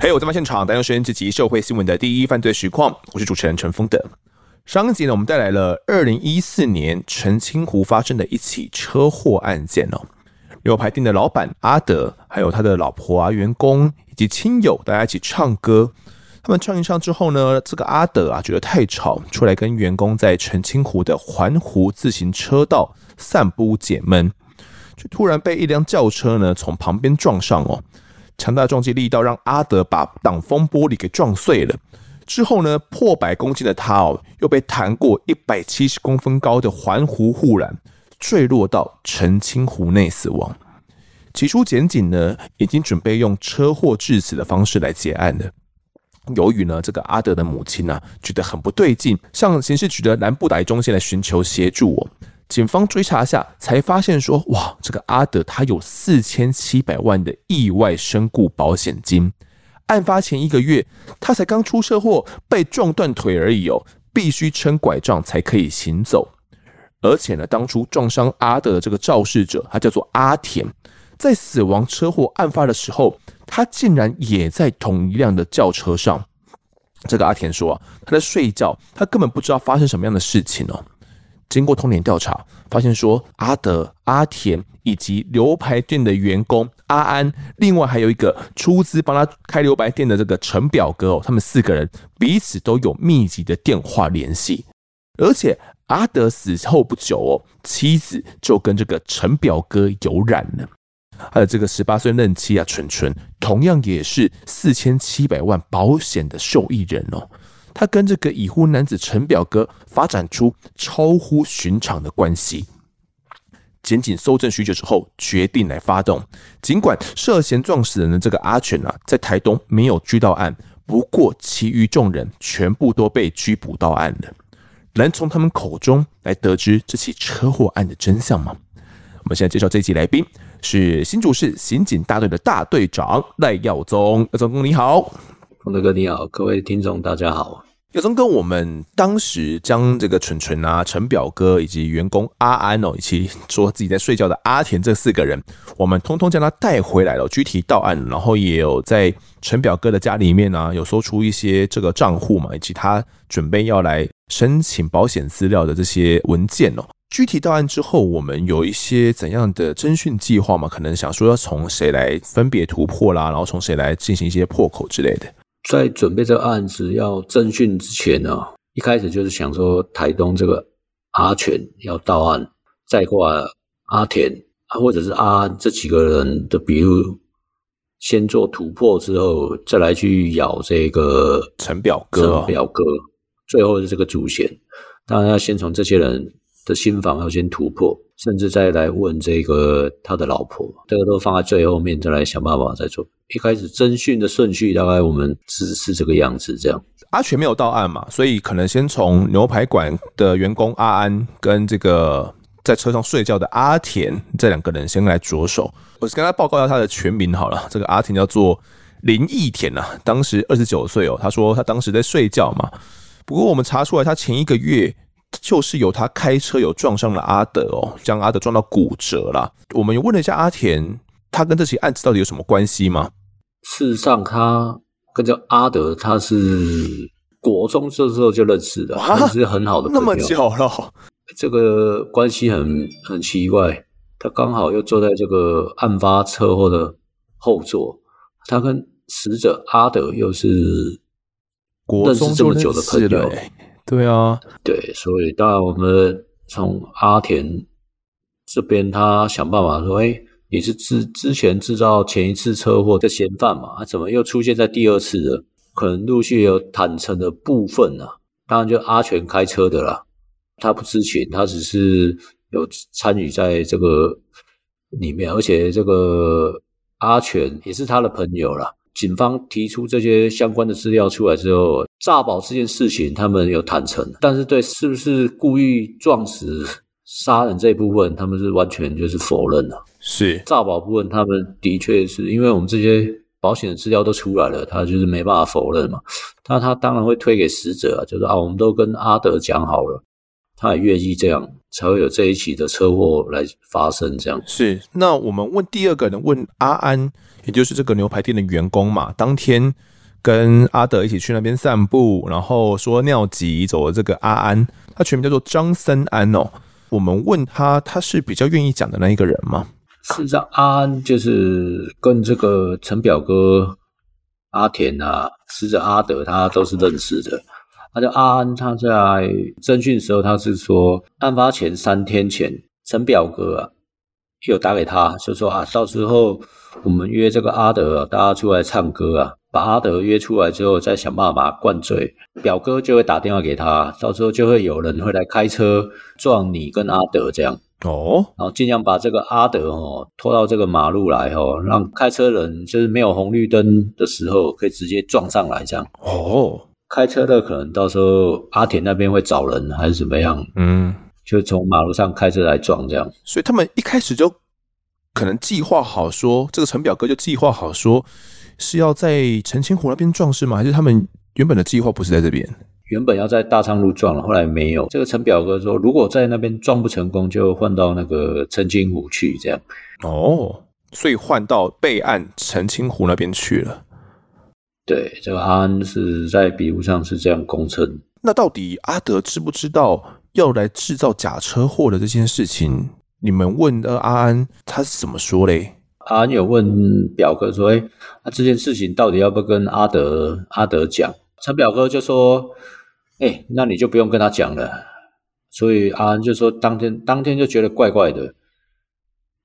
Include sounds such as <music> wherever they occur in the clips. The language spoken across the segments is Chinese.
嘿我在现场，带您收听这集社会新闻的第一犯罪实况，我是主持人陈丰德。上一集呢，我们带来了二零一四年澄清湖发生的一起车祸案件哦。牛排店的老板阿德，还有他的老婆啊、员工以及亲友，大家一起唱歌。他们唱一唱之后呢，这个阿德啊觉得太吵，出来跟员工在澄清湖的环湖自行车道散步解闷，却突然被一辆轿车呢从旁边撞上哦。强大的撞击力道让阿德把挡风玻璃给撞碎了。之后呢，破百公斤的他哦，又被弹过一百七十公分高的环湖护栏，坠落到澄清湖内死亡。起初，检警呢已经准备用车祸致死的方式来结案了。由于呢，这个阿德的母亲呢、啊、觉得很不对劲，向刑事局的南部打击中心来寻求协助哦。警方追查下，才发现说，哇，这个阿德他有四千七百万的意外身故保险金。案发前一个月，他才刚出车祸，被撞断腿而已哦，必须撑拐杖才可以行走。而且呢，当初撞伤阿德的这个肇事者，他叫做阿田，在死亡车祸案发的时候，他竟然也在同一辆的轿车上。这个阿田说啊，他在睡觉，他根本不知道发生什么样的事情哦。经过通联调查，发现说阿德、阿田以及牛排店的员工阿安，另外还有一个出资帮他开牛排店的这个陈表哥哦，他们四个人彼此都有密集的电话联系。而且阿德死后不久哦，妻子就跟这个陈表哥有染了。他的这个十八岁嫩妻啊，纯纯同样也是四千七百万保险的受益人哦。他跟这个已婚男子陈表哥发展出超乎寻常的关系。检警搜证许久之后，决定来发动。尽管涉嫌撞死人的这个阿全啊，在台东没有拘到案，不过其余众人全部都被拘捕到案了。能从他们口中来得知这起车祸案的真相吗？我们现在介绍这一集来宾是新竹市刑警大队的大队长赖耀宗。耀宗哥你好，丰德哥你好，各位听众大家好。耀宗哥，我们当时将这个蠢蠢啊、陈表哥以及员工阿安哦，以及说自己在睡觉的阿田这四个人，我们通通将他带回来了，具体到案，然后也有在陈表哥的家里面呢、啊，有搜出一些这个账户嘛，以及他准备要来申请保险资料的这些文件哦。具体到案之后，我们有一些怎样的侦讯计划嘛？可能想说要从谁来分别突破啦，然后从谁来进行一些破口之类的。在准备这个案子要侦讯之前呢，一开始就是想说台东这个阿全要到案，再过来阿田或者是阿安这几个人的笔录，先做突破之后，再来去咬这个陈表哥，陈表哥，最后是这个主嫌，当然要先从这些人的心房要先突破，甚至再来问这个他的老婆，这个都放在最后面，再来想办法再做。一开始侦讯的顺序大概我们是是这个样子，这样。阿全没有到案嘛，所以可能先从牛排馆的员工阿安跟这个在车上睡觉的阿田这两个人先来着手。我是跟他报告一下他的全名好了，这个阿田叫做林义田呐，当时二十九岁哦。他说他当时在睡觉嘛，不过我们查出来他前一个月就是由他开车有撞上了阿德哦，将阿德撞到骨折了。我们有问了一下阿田，他跟这起案子到底有什么关系吗？事实上，他跟这阿德，他是国中这时候就认识的，哇是很好的朋友。那么久了，这个关系很很奇怪。他刚好又坐在这个案发车祸的后座，他跟死者阿德又是认识这么久的朋友。对啊，对，所以当然我们从阿田这边，他想办法说，哎。你是之之前制造前一次车祸的嫌犯嘛？啊，怎么又出现在第二次了？可能陆续有坦诚的部分啊。当然，就阿全开车的啦，他不知情，他只是有参与在这个里面，而且这个阿全也是他的朋友啦。警方提出这些相关的资料出来之后，诈保这件事情他们有坦诚，但是对是不是故意撞死杀人这一部分，他们是完全就是否认了。是诈保部分，他们的确是因为我们这些保险的资料都出来了，他就是没办法否认嘛。那他当然会推给死者啊，就是啊，我们都跟阿德讲好了，他也愿意这样，才会有这一起的车祸来发生。这样是。那我们问第二个人，问阿安，也就是这个牛排店的员工嘛，当天跟阿德一起去那边散步，然后说尿急走了这个阿安，他全名叫做张森安哦。我们问他，他是比较愿意讲的那一个人吗？事实上，阿安就是跟这个陈表哥、阿田啊、死者阿德，他都是认识的。他叫阿安，他在侦讯时候，他是说，案发前三天前，陈表哥啊，有打给他，就说啊，到时候我们约这个阿德啊，大家出来唱歌啊，把阿德约出来之后，再想办法灌醉，表哥就会打电话给他，到时候就会有人会来开车撞你跟阿德这样。哦，然后尽量把这个阿德哦拖到这个马路来哦，让开车人就是没有红绿灯的时候可以直接撞上来这样。哦，开车的可能到时候阿田那边会找人还是怎么样？嗯，就从马路上开车来撞这样。所以他们一开始就可能计划好说，这个陈表哥就计划好说是要在澄清湖那边撞是吗？还是他们原本的计划不是在这边？原本要在大昌路撞了，后来没有。这个陈表哥说，如果在那边撞不成功，就换到那个澄清湖去，这样。哦，所以换到备案澄清湖那边去了。对，这个阿安是在笔录上是这样供称。那到底阿德知不知道要来制造假车祸的这件事情？你们问的阿安，他是怎么说嘞？阿安有问表哥说：“哎，那这件事情到底要不要跟阿德阿德讲？”陈表哥就说。哎、欸，那你就不用跟他讲了。所以阿安就说，当天当天就觉得怪怪的。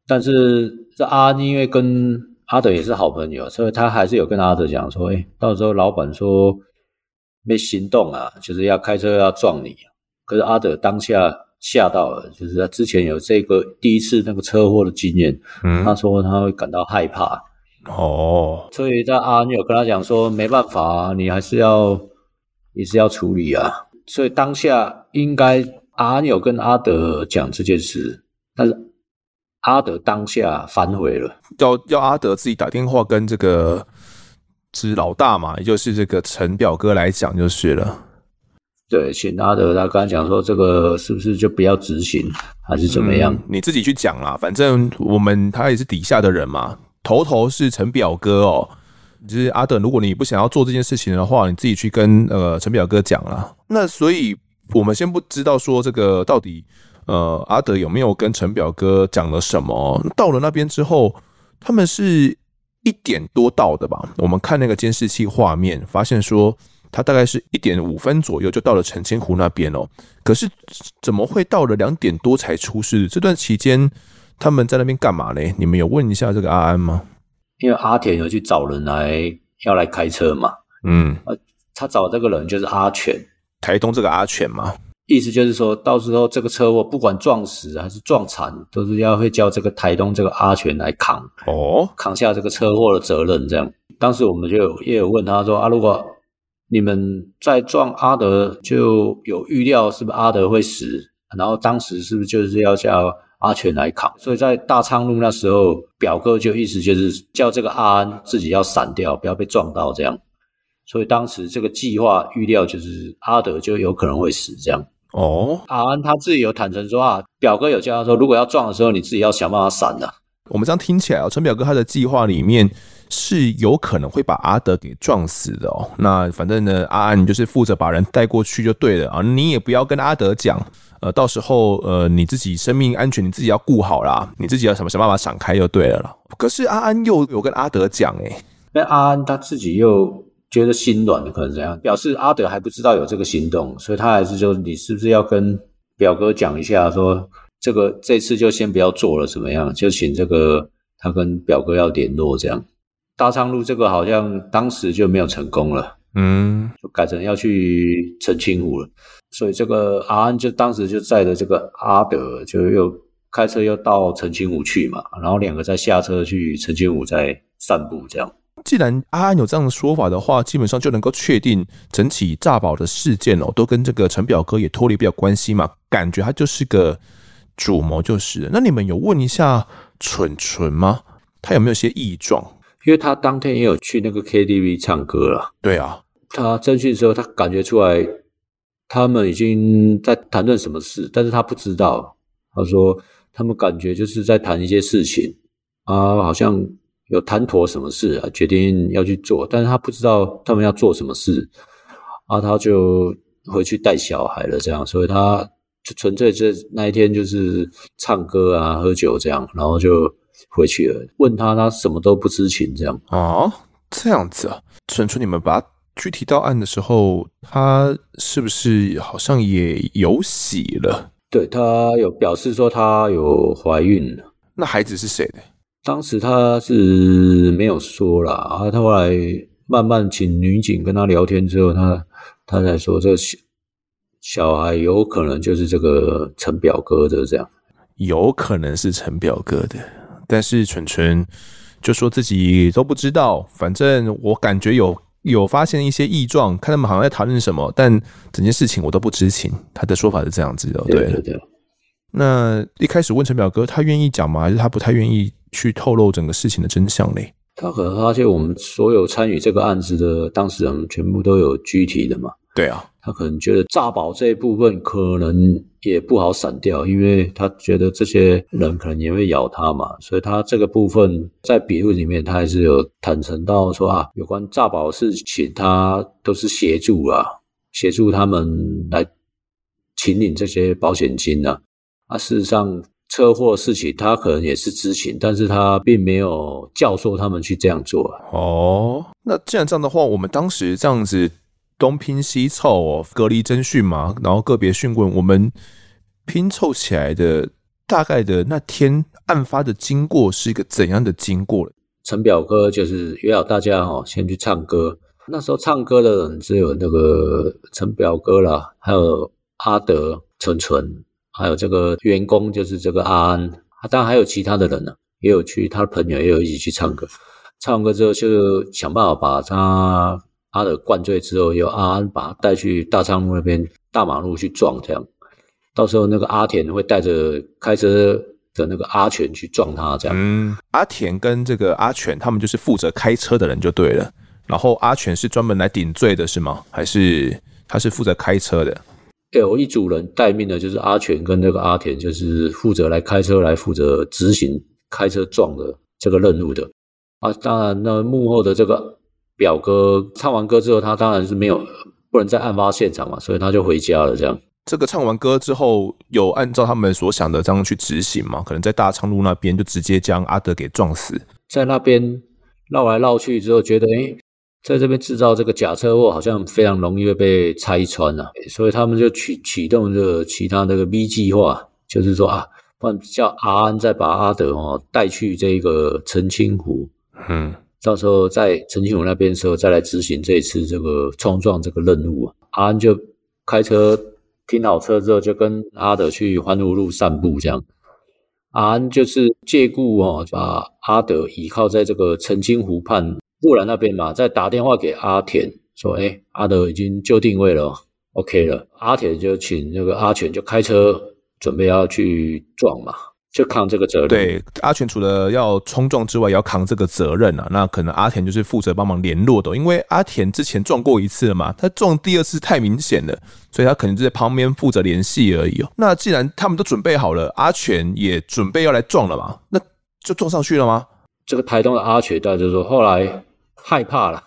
但是这阿安因为跟阿德也是好朋友，所以他还是有跟阿德讲说，哎、欸，到时候老板说没行动啊，就是要开车要撞你。可是阿德当下吓到了，就是他之前有这个第一次那个车祸的经验，嗯，他说他会感到害怕。哦，所以在阿安有跟他讲说，没办法啊，你还是要。也是要处理啊，所以当下应该阿安有跟阿德讲这件事，但是阿德当下反悔了，要要阿德自己打电话跟这个是老大嘛，也就是这个陈表哥来讲就是了。对，请阿德他刚才讲说，这个是不是就不要执行，还是怎么样？嗯，你自己去讲啦，反正我们他也是底下的人嘛，头头是陈表哥哦。就是阿德，如果你不想要做这件事情的话，你自己去跟呃陈表哥讲啦。那所以我们先不知道说这个到底呃阿德有没有跟陈表哥讲了什么。到了那边之后，他们是一点多到的吧？我们看那个监视器画面，发现说他大概是一点五分左右就到了澄清湖那边哦。可是怎么会到了两点多才出事？这段期间他们在那边干嘛呢？你们有问一下这个阿安吗？因为阿田有去找人来要来开车嘛，嗯，他找这个人就是阿全，台东这个阿全嘛，意思就是说到时候这个车祸不管撞死还是撞残，都是要会叫这个台东这个阿全来扛，哦，扛下这个车祸的责任。这样，当时我们就有也有问他说啊，如果你们在撞阿德，就有预料是不是阿德会死？然后当时是不是就是要叫？阿全来扛，所以在大昌路那时候，表哥就意思就是叫这个阿安自己要闪掉，不要被撞到这样。所以当时这个计划预料就是阿德就有可能会死这样。哦，阿安他自己有坦诚说啊，表哥有叫他说，如果要撞的时候，你自己要想办法闪的。我们这样听起来啊，陈表哥他的计划里面是有可能会把阿德给撞死的哦。那反正呢，阿安你就是负责把人带过去就对了啊，你也不要跟阿德讲。呃，到时候呃，你自己生命安全你自己要顾好啦，你自己要想想办法闪开就对了啦。可是阿安又有跟阿德讲诶、欸，那阿安他自己又觉得心软的，可能怎样？表示阿德还不知道有这个行动，所以他还是就，你是不是要跟表哥讲一下说，说这个这次就先不要做了，怎么样？就请这个他跟表哥要联络这样。大昌路这个好像当时就没有成功了，嗯，就改成要去澄清湖了。所以这个阿安就当时就载着这个阿德，就又开车又到澄清湖去嘛，然后两个再下车去澄清湖再散步这样。既然阿安有这样的说法的话，基本上就能够确定整起诈保的事件哦，都跟这个陈表哥也脱离不了关系嘛，感觉他就是个主谋就是。那你们有问一下蠢蠢吗？他有没有些异状？因为他当天也有去那个 KTV 唱歌了。对啊，他征讯的时候他感觉出来。他们已经在谈论什么事，但是他不知道。他说他们感觉就是在谈一些事情啊，好像有谈妥什么事啊，决定要去做，但是他不知道他们要做什么事啊，他就回去带小孩了，这样，所以他就纯粹这那一天就是唱歌啊、喝酒这样，然后就回去了。问他，他什么都不知情，这样哦，这样子啊，纯纯你们把。具体到案的时候，他是不是好像也有喜了？对，他有表示说他有怀孕了。那孩子是谁的？当时他是没有说啦，啊，他后来慢慢请女警跟他聊天之后，他他才说这小小孩有可能就是这个陈表哥的这样，有可能是陈表哥的，但是纯纯就说自己都不知道，反正我感觉有。有发现一些异状，看他们好像在谈论什么，但整件事情我都不知情。他的说法是这样子的，对对对。那一开始问陈表哥，他愿意讲吗？还是他不太愿意去透露整个事情的真相嘞？他可能发现我们所有参与这个案子的当事人全部都有具体的嘛。对啊，他可能觉得诈保这一部分可能也不好闪掉，因为他觉得这些人可能也会咬他嘛，所以他这个部分在笔录里面他还是有坦诚到说啊，有关诈保的事情他都是协助啊，协助他们来请领这些保险金啊。啊，事实上车祸事情他可能也是知情，但是他并没有教唆他们去这样做。哦，那既然这样的话，我们当时这样子。东拼西凑哦，隔离侦讯嘛，然后个别讯问，我们拼凑起来的大概的那天案发的经过是一个怎样的经过？陈表哥就是约好大家哈，先去唱歌。那时候唱歌的人只有那个陈表哥啦，还有阿德、纯纯，还有这个员工就是这个阿安，当然还有其他的人呢，也有去他的朋友也有一起去唱歌。唱完歌之后就想办法把他。阿德灌醉之后，由阿安把他带去大昌路那边大马路去撞，这样，到时候那个阿田会带着开车的那个阿全去撞他，这样。嗯，阿田跟这个阿全他们就是负责开车的人就对了，然后阿全是专门来顶罪的是吗？还是他是负责开车的？有一组人待命的，就是阿全跟那个阿田，就是负责来开车来负责执行开车撞的这个任务的。啊，当然那幕后的这个。表哥唱完歌之后，他当然是没有不能在案发现场嘛，所以他就回家了。这样，这个唱完歌之后，有按照他们所想的这样去执行嘛？可能在大昌路那边就直接将阿德给撞死，在那边绕来绕去之后，觉得诶，在这边制造这个假车祸，好像非常容易会被拆穿啊，所以他们就启启动这个其他那个 B 计划，就是说啊，不然叫阿安再把阿德哦带去这个澄清湖，嗯。到时候在澄清湖那边的时候，再来执行这一次这个冲撞这个任务啊。阿安就开车停好车之后，就跟阿德去环湖路散步这样。阿安就是借故哦，把阿德倚靠在这个澄清湖畔护栏那边嘛，再打电话给阿田说：“哎，阿德已经就定位了，OK 了。”阿田就请那个阿全就开车准备要去撞嘛。就扛这个责任。对，阿全除了要冲撞之外，也要扛这个责任啊。那可能阿田就是负责帮忙联络的，因为阿田之前撞过一次了嘛，他撞第二次太明显了，所以他可能就在旁边负责联系而已哦。那既然他们都准备好了，阿全也准备要来撞了嘛，那就撞上去了吗？这个台东的阿全，大家就说后来害怕了，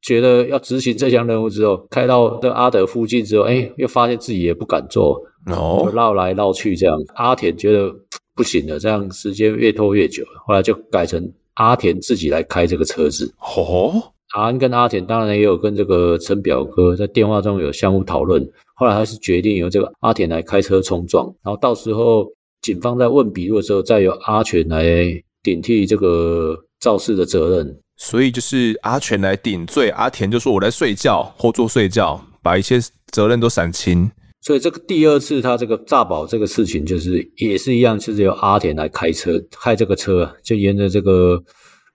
觉得要执行这项任务之后，开到这阿德附近之后，哎，又发现自己也不敢做，哦，就绕来绕去这样。阿田觉得。不行了，这样时间越拖越久，后来就改成阿田自己来开这个车子。哦，阿安跟阿田当然也有跟这个陈表哥在电话中有相互讨论，后来还是决定由这个阿田来开车冲撞，然后到时候警方在问笔录的时候，再由阿全来顶替这个肇事的责任。所以就是阿全来顶罪，阿田就说我在睡觉，后座睡觉，把一切责任都闪清。所以这个第二次他这个炸保这个事情，就是也是一样，就是由阿田来开车，开这个车，就沿着这个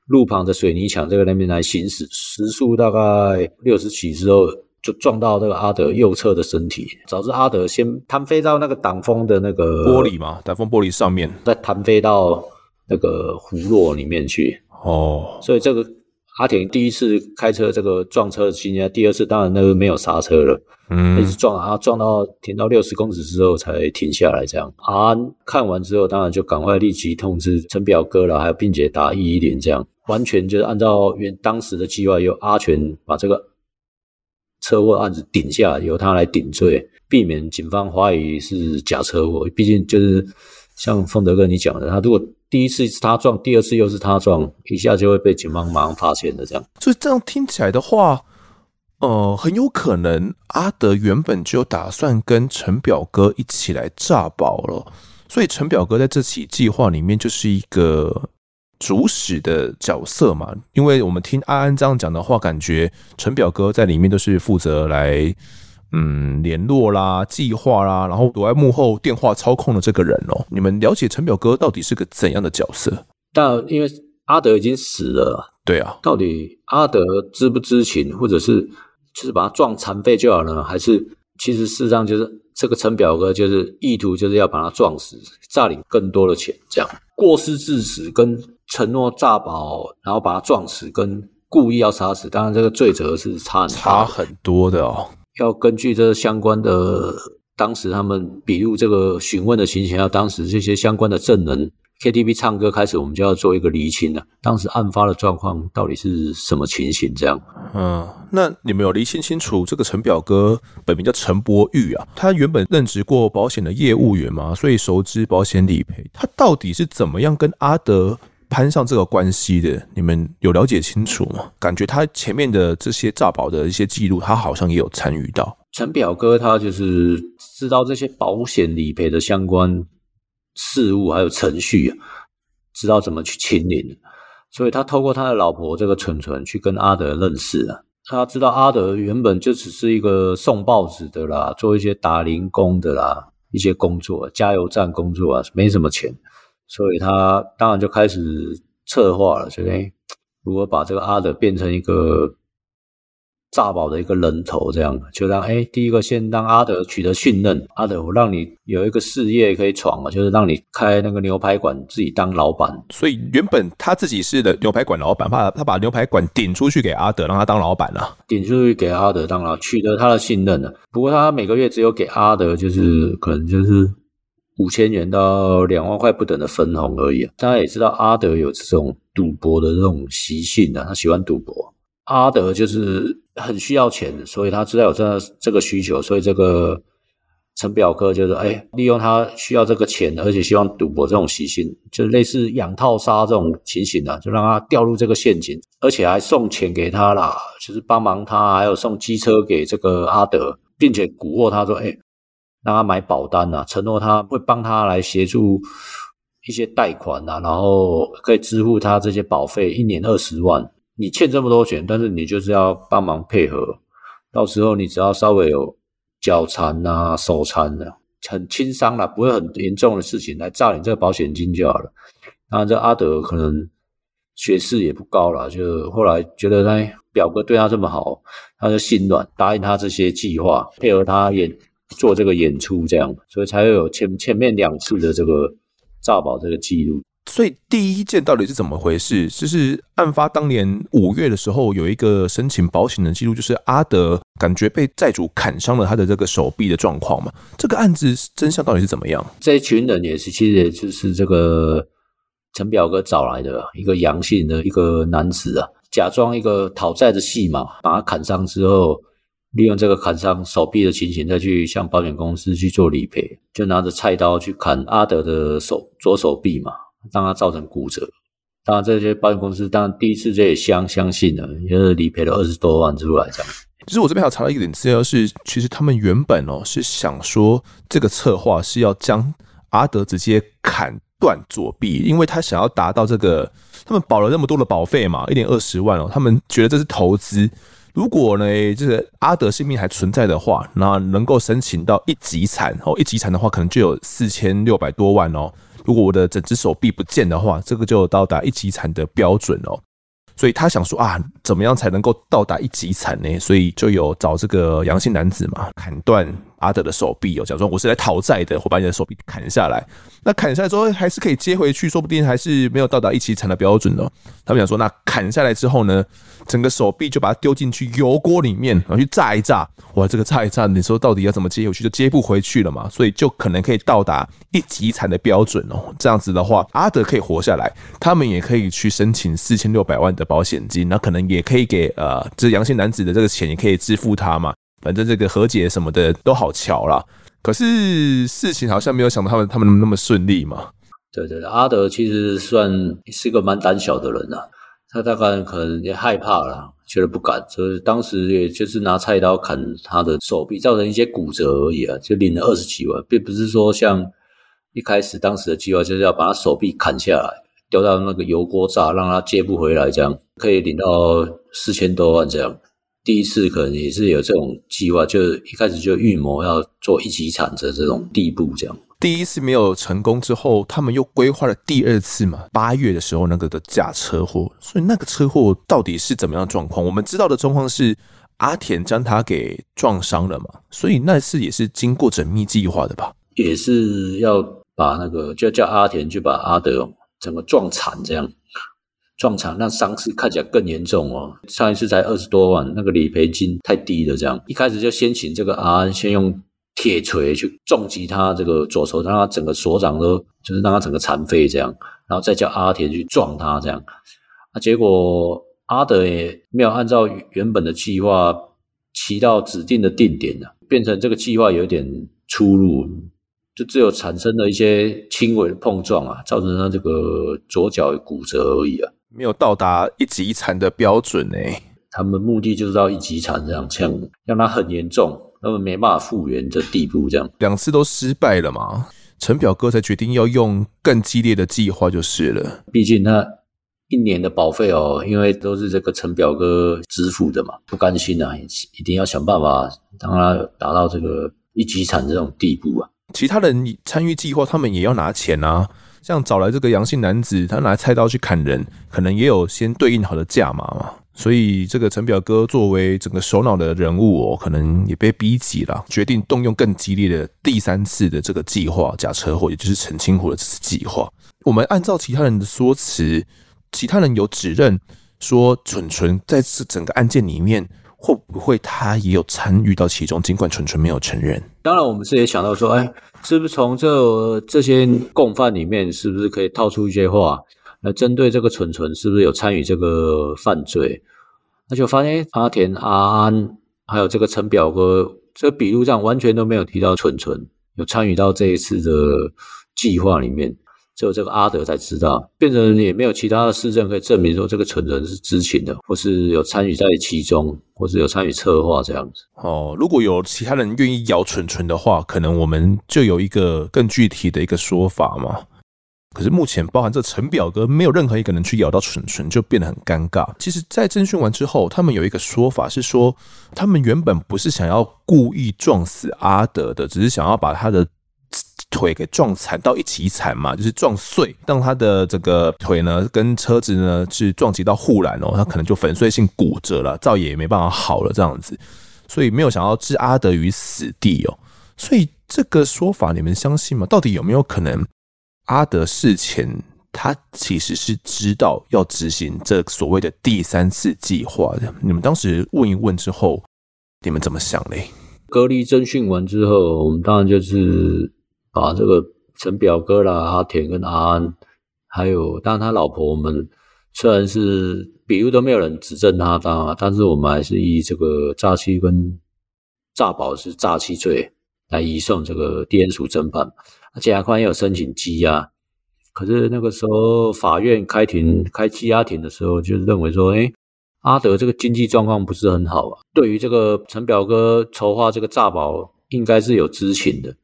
路旁的水泥墙这个那边来行驶，时速大概六十起之后，就撞到那个阿德右侧的身体，导致阿德先弹飞到那个挡风的那个玻璃嘛，挡风玻璃上面，再弹飞到那个湖落里面去。哦，所以这个阿田第一次开车这个撞车的经验，第二次当然那个没有刹车了，嗯，一直撞啊，撞到停到六十公尺之后才停下来。这样阿安看完之后，当然就赶快立即通知陈表哥了，还有并且打一一零，这样完全就是按照原当时的计划，由阿全把这个车祸案子顶下，由他来顶罪，避免警方怀疑是假车祸。毕竟就是像丰德哥你讲的，他如果第一次是他撞，第二次又是他撞，一下就会被警方马上发现的。这样，所以这样听起来的话，呃，很有可能阿德原本就打算跟陈表哥一起来诈保了。所以陈表哥在这起计划里面就是一个主使的角色嘛。因为我们听阿安这样讲的话，感觉陈表哥在里面都是负责来。嗯，联络啦，计划啦，然后躲在幕后电话操控的这个人哦，你们了解陈表哥到底是个怎样的角色？但因为阿德已经死了，对啊，到底阿德知不知情，或者是就是把他撞残废就好了，还是其实事实上就是这个陈表哥就是意图就是要把他撞死，诈领更多的钱，这样。过失致死跟承诺诈保，然后把他撞死，跟故意要杀死，当然这个罪责是差很差很多的哦。要根据这相关的当时他们笔录这个询问的情形，要当时这些相关的证人 KTV 唱歌开始，我们就要做一个厘清了。当时案发的状况到底是什么情形？这样，嗯，那你们有厘清清楚这个陈表哥本名叫陈柏玉啊？他原本任职过保险的业务员嘛，所以熟知保险理赔。他到底是怎么样跟阿德？攀上这个关系的，你们有了解清楚吗？感觉他前面的这些诈保的一些记录，他好像也有参与到。陈表哥他就是知道这些保险理赔的相关事务还有程序，知道怎么去清理，所以他透过他的老婆这个纯纯去跟阿德认识啊。他知道阿德原本就只是一个送报纸的啦，做一些打零工的啦，一些工作，加油站工作啊，没什么钱。所以他当然就开始策划了，就哎，如果把这个阿德变成一个诈宝的一个人头，这样就让哎，第一个先让阿德取得信任，阿德我让你有一个事业可以闯啊，就是让你开那个牛排馆，自己当老板。所以原本他自己是的牛排馆老板，怕他把牛排馆顶出去给阿德，让他当老板了，顶出去给阿德当了，取得他的信任了。不过他每个月只有给阿德，就是可能就是。五千元到两万块不等的分红而已啊！大家也知道阿德有这种赌博的这种习性啊，他喜欢赌博。阿德就是很需要钱，所以他知道有这这个需求，所以这个陈表哥就是哎，利用他需要这个钱，而且希望赌博这种习性，就类似养套杀这种情形啊，就让他掉入这个陷阱，而且还送钱给他啦，就是帮忙他，还有送机车给这个阿德，并且蛊惑他说，哎。让他买保单啊，承诺他会帮他来协助一些贷款啊，然后可以支付他这些保费，一年二十万。你欠这么多钱，但是你就是要帮忙配合，到时候你只要稍微有脚残啊、手残的，很轻伤啦，不会很严重的事情，来诈领这个保险金就好了。然这阿德可能学识也不高了，就后来觉得他表哥对他这么好，他就心软，答应他这些计划，配合他演。做这个演出，这样，所以才会有前前面两次的这个诈保这个记录。所以第一件到底是怎么回事？就是案发当年五月的时候，有一个申请保险的记录，就是阿德感觉被债主砍伤了他的这个手臂的状况嘛。这个案子真相到底是怎么样？这一群人也是，其实也就是这个陈表哥找来的一个阳性的一个男子啊，假装一个讨债的戏码，把他砍伤之后。利用这个砍伤手臂的情形，再去向保险公司去做理赔，就拿着菜刀去砍阿德的手左手臂嘛，让他造成骨折。当然，这些保险公司当然第一次这也相相信了，也是理赔了二十多万出来这样。其实我这边还查到一点资料是，其实他们原本哦是想说这个策划是要将阿德直接砍断左臂，因为他想要达到这个，他们保了那么多的保费嘛，一年二十万哦，他们觉得这是投资。如果呢，就是阿德性命还存在的话，那能够申请到一级残哦，一级残的话可能就有四千六百多万哦。如果我的整只手臂不见的话，这个就到达一级残的标准哦。所以他想说啊，怎么样才能够到达一级残呢？所以就有找这个阳性男子嘛，砍断阿德的手臂哦，假装我是来讨债的，我把你的手臂砍下来。那砍下来之后还是可以接回去，说不定还是没有到达一级残的标准哦。他们想说，那砍下来之后呢，整个手臂就把它丢进去油锅里面，然后去炸一炸。哇，这个炸一炸，你说到底要怎么接回去？就接不回去了嘛，所以就可能可以到达一级残的标准哦。这样子的话，阿德可以活下来，他们也可以去申请四千六百万的保险金，那可能也可以给呃，这阳性男子的这个钱也可以支付他嘛。反正这个和解什么的都好巧啦，可是事情好像没有想到他们他们那么顺利嘛。对对对，阿德其实算是个蛮胆小的人啊，他大概可能也害怕了，觉得不敢，所以当时也就是拿菜刀砍他的手臂，造成一些骨折而已啊，就领了二十几万，并不是说像一开始当时的计划就是要把他手臂砍下来，丢到那个油锅炸，让他接不回来，这样可以领到四千多万这样。第一次可能也是有这种计划，就一开始就预谋要做一级产的这种地步，这样。第一次没有成功之后，他们又规划了第二次嘛。八月的时候那个的假车祸，所以那个车祸到底是怎么样状况？我们知道的状况是阿田将他给撞伤了嘛，所以那次也是经过缜密计划的吧？也是要把那个就叫阿田去把阿德整个撞惨这样。撞墙，那伤势看起来更严重哦。上一次才二十多万，那个理赔金太低了。这样一开始就先请这个阿安先用铁锤去重击他这个左手，让他整个手掌都就是让他整个残废这样，然后再叫阿田去撞他这样。啊，结果阿德也没有按照原本的计划骑到指定的定点了，变成这个计划有点出入，就只有产生了一些轻微的碰撞啊，造成他这个左脚骨折而已啊。没有到达一级残的标准呢，他们目的就是要一级残这样，这样让他很严重，他们没办法复原的地步，这样两次都失败了嘛。陈表哥才决定要用更激烈的计划就是了。毕竟他一年的保费哦，因为都是这个陈表哥支付的嘛，不甘心啊，一定要想办法让他达到这个一级残这种地步啊。其他人参与计划，他们也要拿钱啊。像找来这个阳性男子，他拿菜刀去砍人，可能也有先对应好的价码嘛。所以这个陈表哥作为整个首脑的人物哦，可能也被逼急了，决定动用更激烈的第三次的这个计划——假车祸，也就是陈清湖的这次计划。我们按照其他人的说辞，其他人有指认说，蠢蠢在这整个案件里面。会不会他也有参与到其中？尽管纯纯没有承认。当然，我们是也想到说，哎，是不是从这这些共犯里面，是不是可以套出一些话来针对这个纯纯是不是有参与这个犯罪？那就发现阿田、阿安还有这个陈表哥，这笔录上完全都没有提到纯纯有参与到这一次的计划里面。只有这个阿德才知道，变成也没有其他的事证可以证明说这个蠢人是知情的，或是有参与在其中，或是有参与策划这样子。哦，如果有其他人愿意咬蠢蠢的话，可能我们就有一个更具体的一个说法嘛。可是目前包含这陈表哥，没有任何一个人去咬到蠢蠢，就变得很尴尬。其实，在侦讯完之后，他们有一个说法是说，他们原本不是想要故意撞死阿德的，只是想要把他的。腿给撞残到一起残嘛，就是撞碎，让他的这个腿呢跟车子呢是撞击到护栏哦，他可能就粉碎性骨折了，再也没办法好了这样子，所以没有想要置阿德于死地哦。所以这个说法你们相信吗？到底有没有可能阿德事前他其实是知道要执行这所谓的第三次计划的？你们当时问一问之后，你们怎么想嘞？隔离侦讯完之后，我们当然就是。把这个陈表哥啦、阿田跟阿安，还有当然他老婆，我们虽然是笔录都没有人指证他当，但是我们还是以这个诈欺跟诈保是诈欺罪来移送这个地检署侦办。检察官也有申请羁押，可是那个时候法院开庭开羁押庭的时候，就认为说，哎，阿德这个经济状况不是很好啊，对于这个陈表哥筹划这个诈保，应该是有知情的。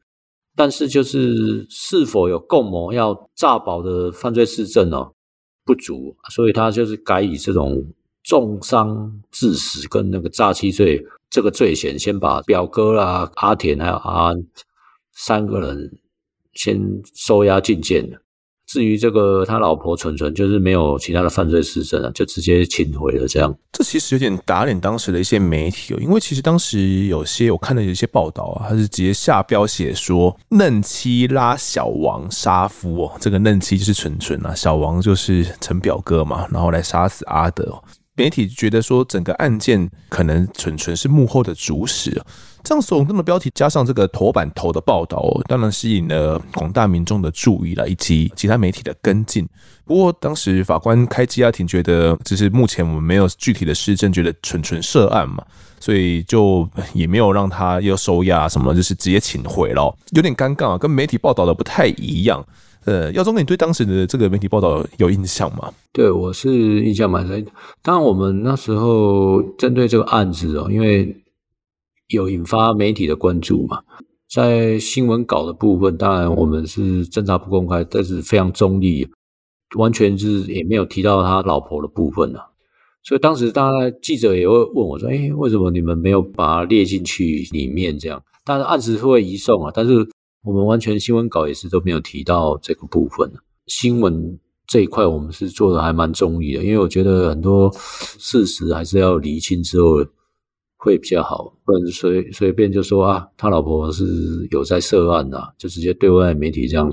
但是就是是否有共谋要诈保的犯罪事证哦不足，所以他就是改以这种重伤致死跟那个诈欺罪这个罪嫌，先把表哥啦、阿田还有阿安三个人先收押进监了。至于这个他老婆纯纯，就是没有其他的犯罪事证啊，就直接请回了。这样，这其实有点打脸当时的一些媒体哦，因为其实当时有些我看到有一些报道啊，他是直接下标写说嫩妻拉小王杀夫哦，这个嫩妻就是纯纯啊，小王就是陈表哥嘛，然后来杀死阿德。媒体觉得说整个案件可能纯纯是幕后的主使，这样耸动的标题加上这个头版头的报道，当然吸引了广大民众的注意了，以及其他媒体的跟进。不过当时法官开羁押庭，觉得只是目前我们没有具体的事证，觉得纯纯涉案嘛，所以就也没有让他要收押什么，就是直接请回了，有点尴尬，跟媒体报道的不太一样。呃，耀宗，你对当时的这个媒体报道有印象吗？对，我是印象蛮深。当然，我们那时候针对这个案子哦，因为有引发媒体的关注嘛，在新闻稿的部分，当然我们是侦查不公开，但是非常中立，完全是也没有提到他老婆的部分啊。所以当时大家记者也会问我说：“哎，为什么你们没有把它列进去里面？”这样，当然案子会移送啊，但是。我们完全新闻稿也是都没有提到这个部分。新闻这一块我们是做的还蛮中立的，因为我觉得很多事实还是要厘清之后会比较好，不能随随便就说啊，他老婆是有在涉案呐，就直接对外媒体这样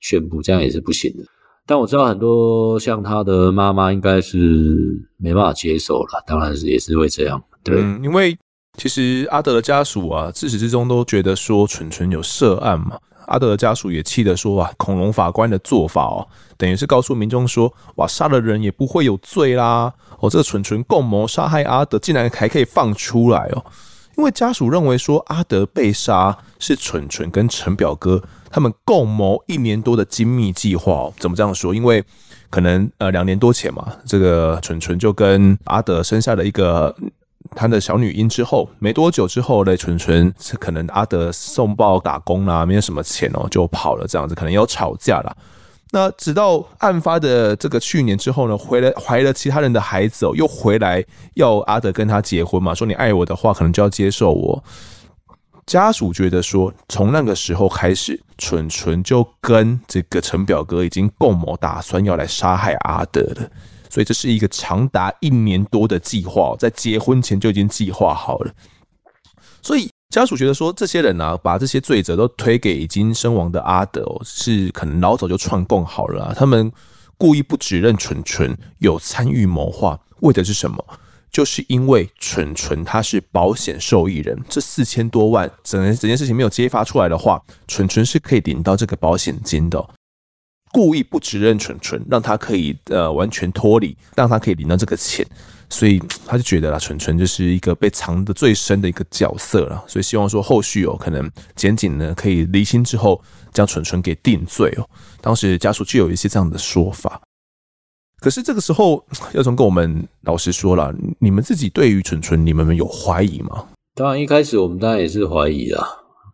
宣布，这样也是不行的。但我知道很多像他的妈妈应该是没办法接受了，当然是也是会这样，对，因为。其实阿德的家属啊，自始至终都觉得说纯纯有涉案嘛。阿德的家属也气得说啊，恐龙法官的做法哦，等于是告诉民众说，哇，杀了人也不会有罪啦。哦，这个纯纯共谋杀害阿德，竟然还可以放出来哦。因为家属认为说，阿德被杀是纯纯跟陈表哥他们共谋一年多的精密计划哦。怎么这样说？因为可能呃两年多前嘛，这个纯纯就跟阿德生下了一个。他的小女婴之后没多久之后呢，纯纯可能阿德送报打工啦，没有什么钱哦，就跑了这样子，可能有吵架啦。那直到案发的这个去年之后呢，回来怀了其他人的孩子哦，又回来要阿德跟他结婚嘛，说你爱我的话，可能就要接受我。家属觉得说，从那个时候开始，纯纯就跟这个陈表哥已经共谋，打算要来杀害阿德了。所以这是一个长达一年多的计划，在结婚前就已经计划好了。所以家属觉得说，这些人啊，把这些罪责都推给已经身亡的阿德，是可能老早就串供好了。他们故意不指认纯纯有参与谋划，为的是什么？就是因为纯纯他是保险受益人，这四千多万整整件事情没有揭发出来的话，纯纯是可以领到这个保险金的。故意不指认纯纯，让他可以呃完全脱离，让他可以领到这个钱，所以他就觉得啦，纯纯就是一个被藏得最深的一个角色了，所以希望说后续有可能检警呢可以厘清之后，将纯纯给定罪哦。当时家属就有一些这样的说法，可是这个时候耀宗跟我们老实说了，你们自己对于纯纯，你们有怀疑吗？当然一开始我们当然也是怀疑啦，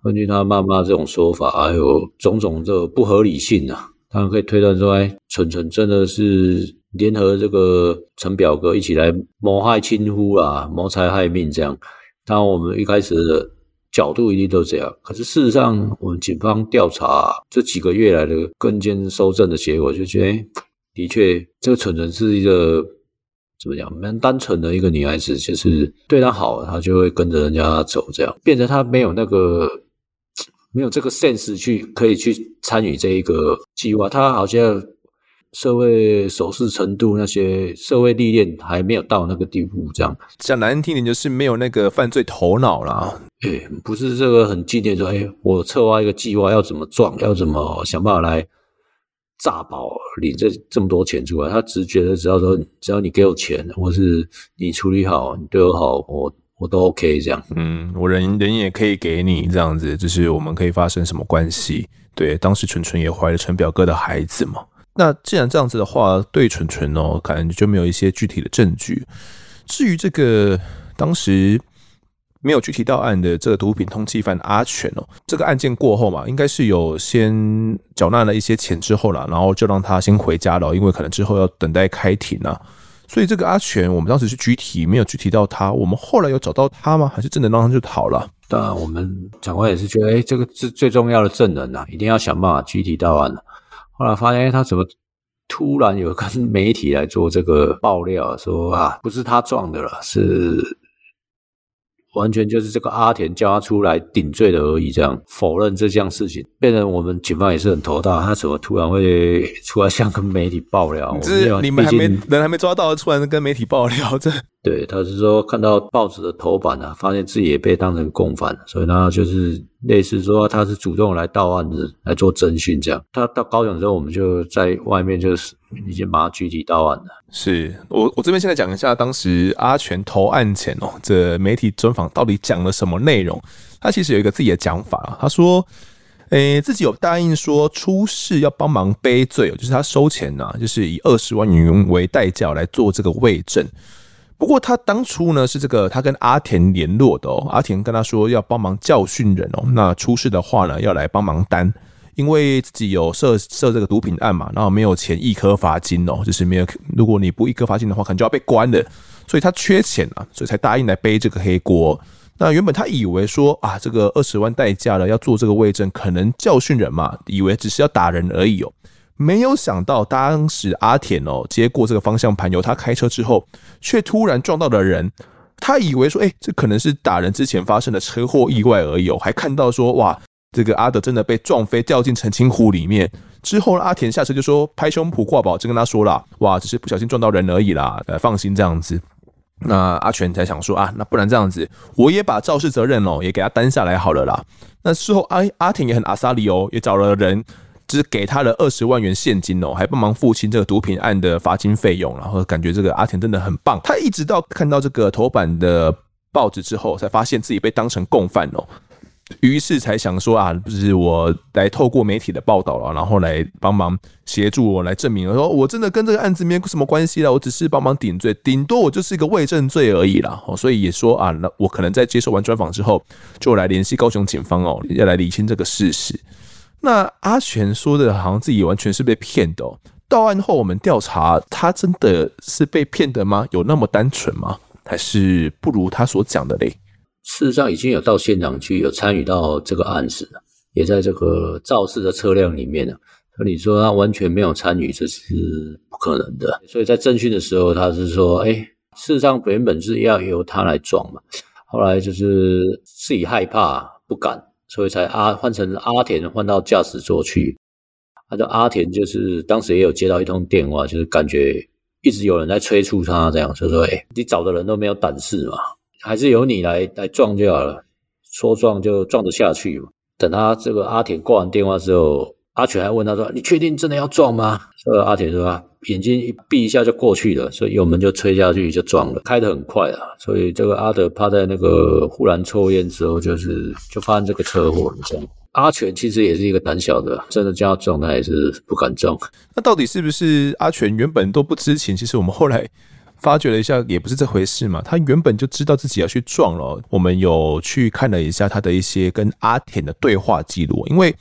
根据他妈妈这种说法，还有种种的不合理性啊。当然可以推断说，哎，纯纯真的是联合这个陈表哥一起来谋害亲夫啊，谋财害命这样。当然，我们一开始的角度一定都这样。可是事实上，我们警方调查这几个月来的跟监搜证的结果，就觉得，的确，这个纯纯是一个怎么讲，蛮单纯的一个女孩子，就是对她好，她就会跟着人家走，这样变成她没有那个。没有这个 sense 去可以去参与这一个计划，他好像社会熟识程度、那些社会历练还没有到那个地步，这样讲难听点就是没有那个犯罪头脑啦。哎，不是这个很经典说，哎，我策划一个计划要怎么撞，要怎么想办法来诈保领这这么多钱出来，他只觉得只要说只要你给我钱，或是你处理好，你对我好，我。我都 OK 这样，嗯，我人人也可以给你这样子，就是我们可以发生什么关系？对，当时纯纯也怀了陈表哥的孩子嘛。那既然这样子的话，对纯纯哦，可能就没有一些具体的证据。至于这个当时没有具体到案的这个毒品通缉犯阿全哦，这个案件过后嘛，应该是有先缴纳了一些钱之后啦，然后就让他先回家了，因为可能之后要等待开庭啊。所以这个阿全，我们当时是具体，没有具体到他。我们后来有找到他吗？还是真的让他就逃了？当然，我们长官也是觉得，哎，这个是最重要的证人呐、啊，一定要想办法具体到案。后来发现哎他怎么突然有跟媒体来做这个爆料，说啊，不是他撞的了，是。完全就是这个阿田叫他出来顶罪的而已，这样否认这项事情，变成我们警方也是很头大。他怎么突然会出来向跟媒体爆料？这你们还没人还没抓到，突然跟媒体爆料这？对，他是说看到报纸的头版啊，发现自己也被当成共犯，所以他就是类似说他是主动来到案子来做侦讯这样。他到高雄之后，我们就在外面就是已经把他具体到案了。是我我这边现在讲一下当时阿全投案前哦，这媒体专访到底讲了什么内容？他其实有一个自己的讲法，他说，诶，自己有答应说出事要帮忙背罪，就是他收钱呐、就是以二十万元为代价来做这个伪证。不过他当初呢是这个他跟阿田联络的哦，阿田跟他说要帮忙教训人哦，那出事的话呢要来帮忙担。因为自己有涉涉这个毒品案嘛，然后没有钱易科罚金哦，就是没有，如果你不易科罚金的话，可能就要被关了，所以他缺钱啊，所以才答应来背这个黑锅。那原本他以为说啊，这个二十万代价了，要做这个位证，可能教训人嘛，以为只是要打人而已哦，没有想到当时阿田哦接过这个方向盘，由他开车之后，却突然撞到了人，他以为说，哎，这可能是打人之前发生的车祸意外而已哦，还看到说哇。这个阿德真的被撞飞，掉进澄清湖里面之后，阿田下车就说拍胸脯挂保证跟他说了，哇，只是不小心撞到人而已啦，呃，放心这样子。那阿全才想说啊，那不然这样子，我也把肇事责任哦也给他担下来好了啦。那事后阿阿田也很阿萨里哦，也找了人，只给他了二十万元现金哦，还帮忙付清这个毒品案的罚金费用，然后感觉这个阿田真的很棒。他一直到看到这个头版的报纸之后，才发现自己被当成共犯哦。于是才想说啊，不是我来透过媒体的报道了，然后来帮忙协助我来证明，说我真的跟这个案子没有什么关系了，我只是帮忙顶罪，顶多我就是一个伪证罪而已啦。所以也说啊，那我可能在接受完专访之后，就来联系高雄警方哦，要来理清这个事实。那阿全说的好像自己完全是被骗的哦。到案后我们调查，他真的是被骗的吗？有那么单纯吗？还是不如他所讲的嘞？事实上，已经有到现场去，有参与到这个案子了，也在这个肇事的车辆里面了。那你说他完全没有参与，这是不可能的。所以在侦讯的时候，他是说：“哎，事实上原本是要由他来撞嘛，后来就是自己害怕不敢，所以才阿换成阿田换到驾驶座去。他的阿田就是当时也有接到一通电话，就是感觉一直有人在催促他，这样就说：哎，你找的人都没有胆识嘛。”还是由你来来撞就好了，说撞就撞得下去嘛。等他这个阿田挂完电话之后，阿全还问他说：“你确定真的要撞吗？”这个阿田说：“眼睛一闭一下就过去了。”所以油门就吹下去就撞了，开得很快啊。所以这个阿德趴在那个忽然抽烟之后，就是就发生这个车祸这样。阿全其实也是一个胆小的，真的叫撞他也是不敢撞。那到底是不是阿全原本都不知情？其实我们后来。发觉了一下，也不是这回事嘛。他原本就知道自己要去撞了。我们有去看了一下他的一些跟阿田的对话记录。因为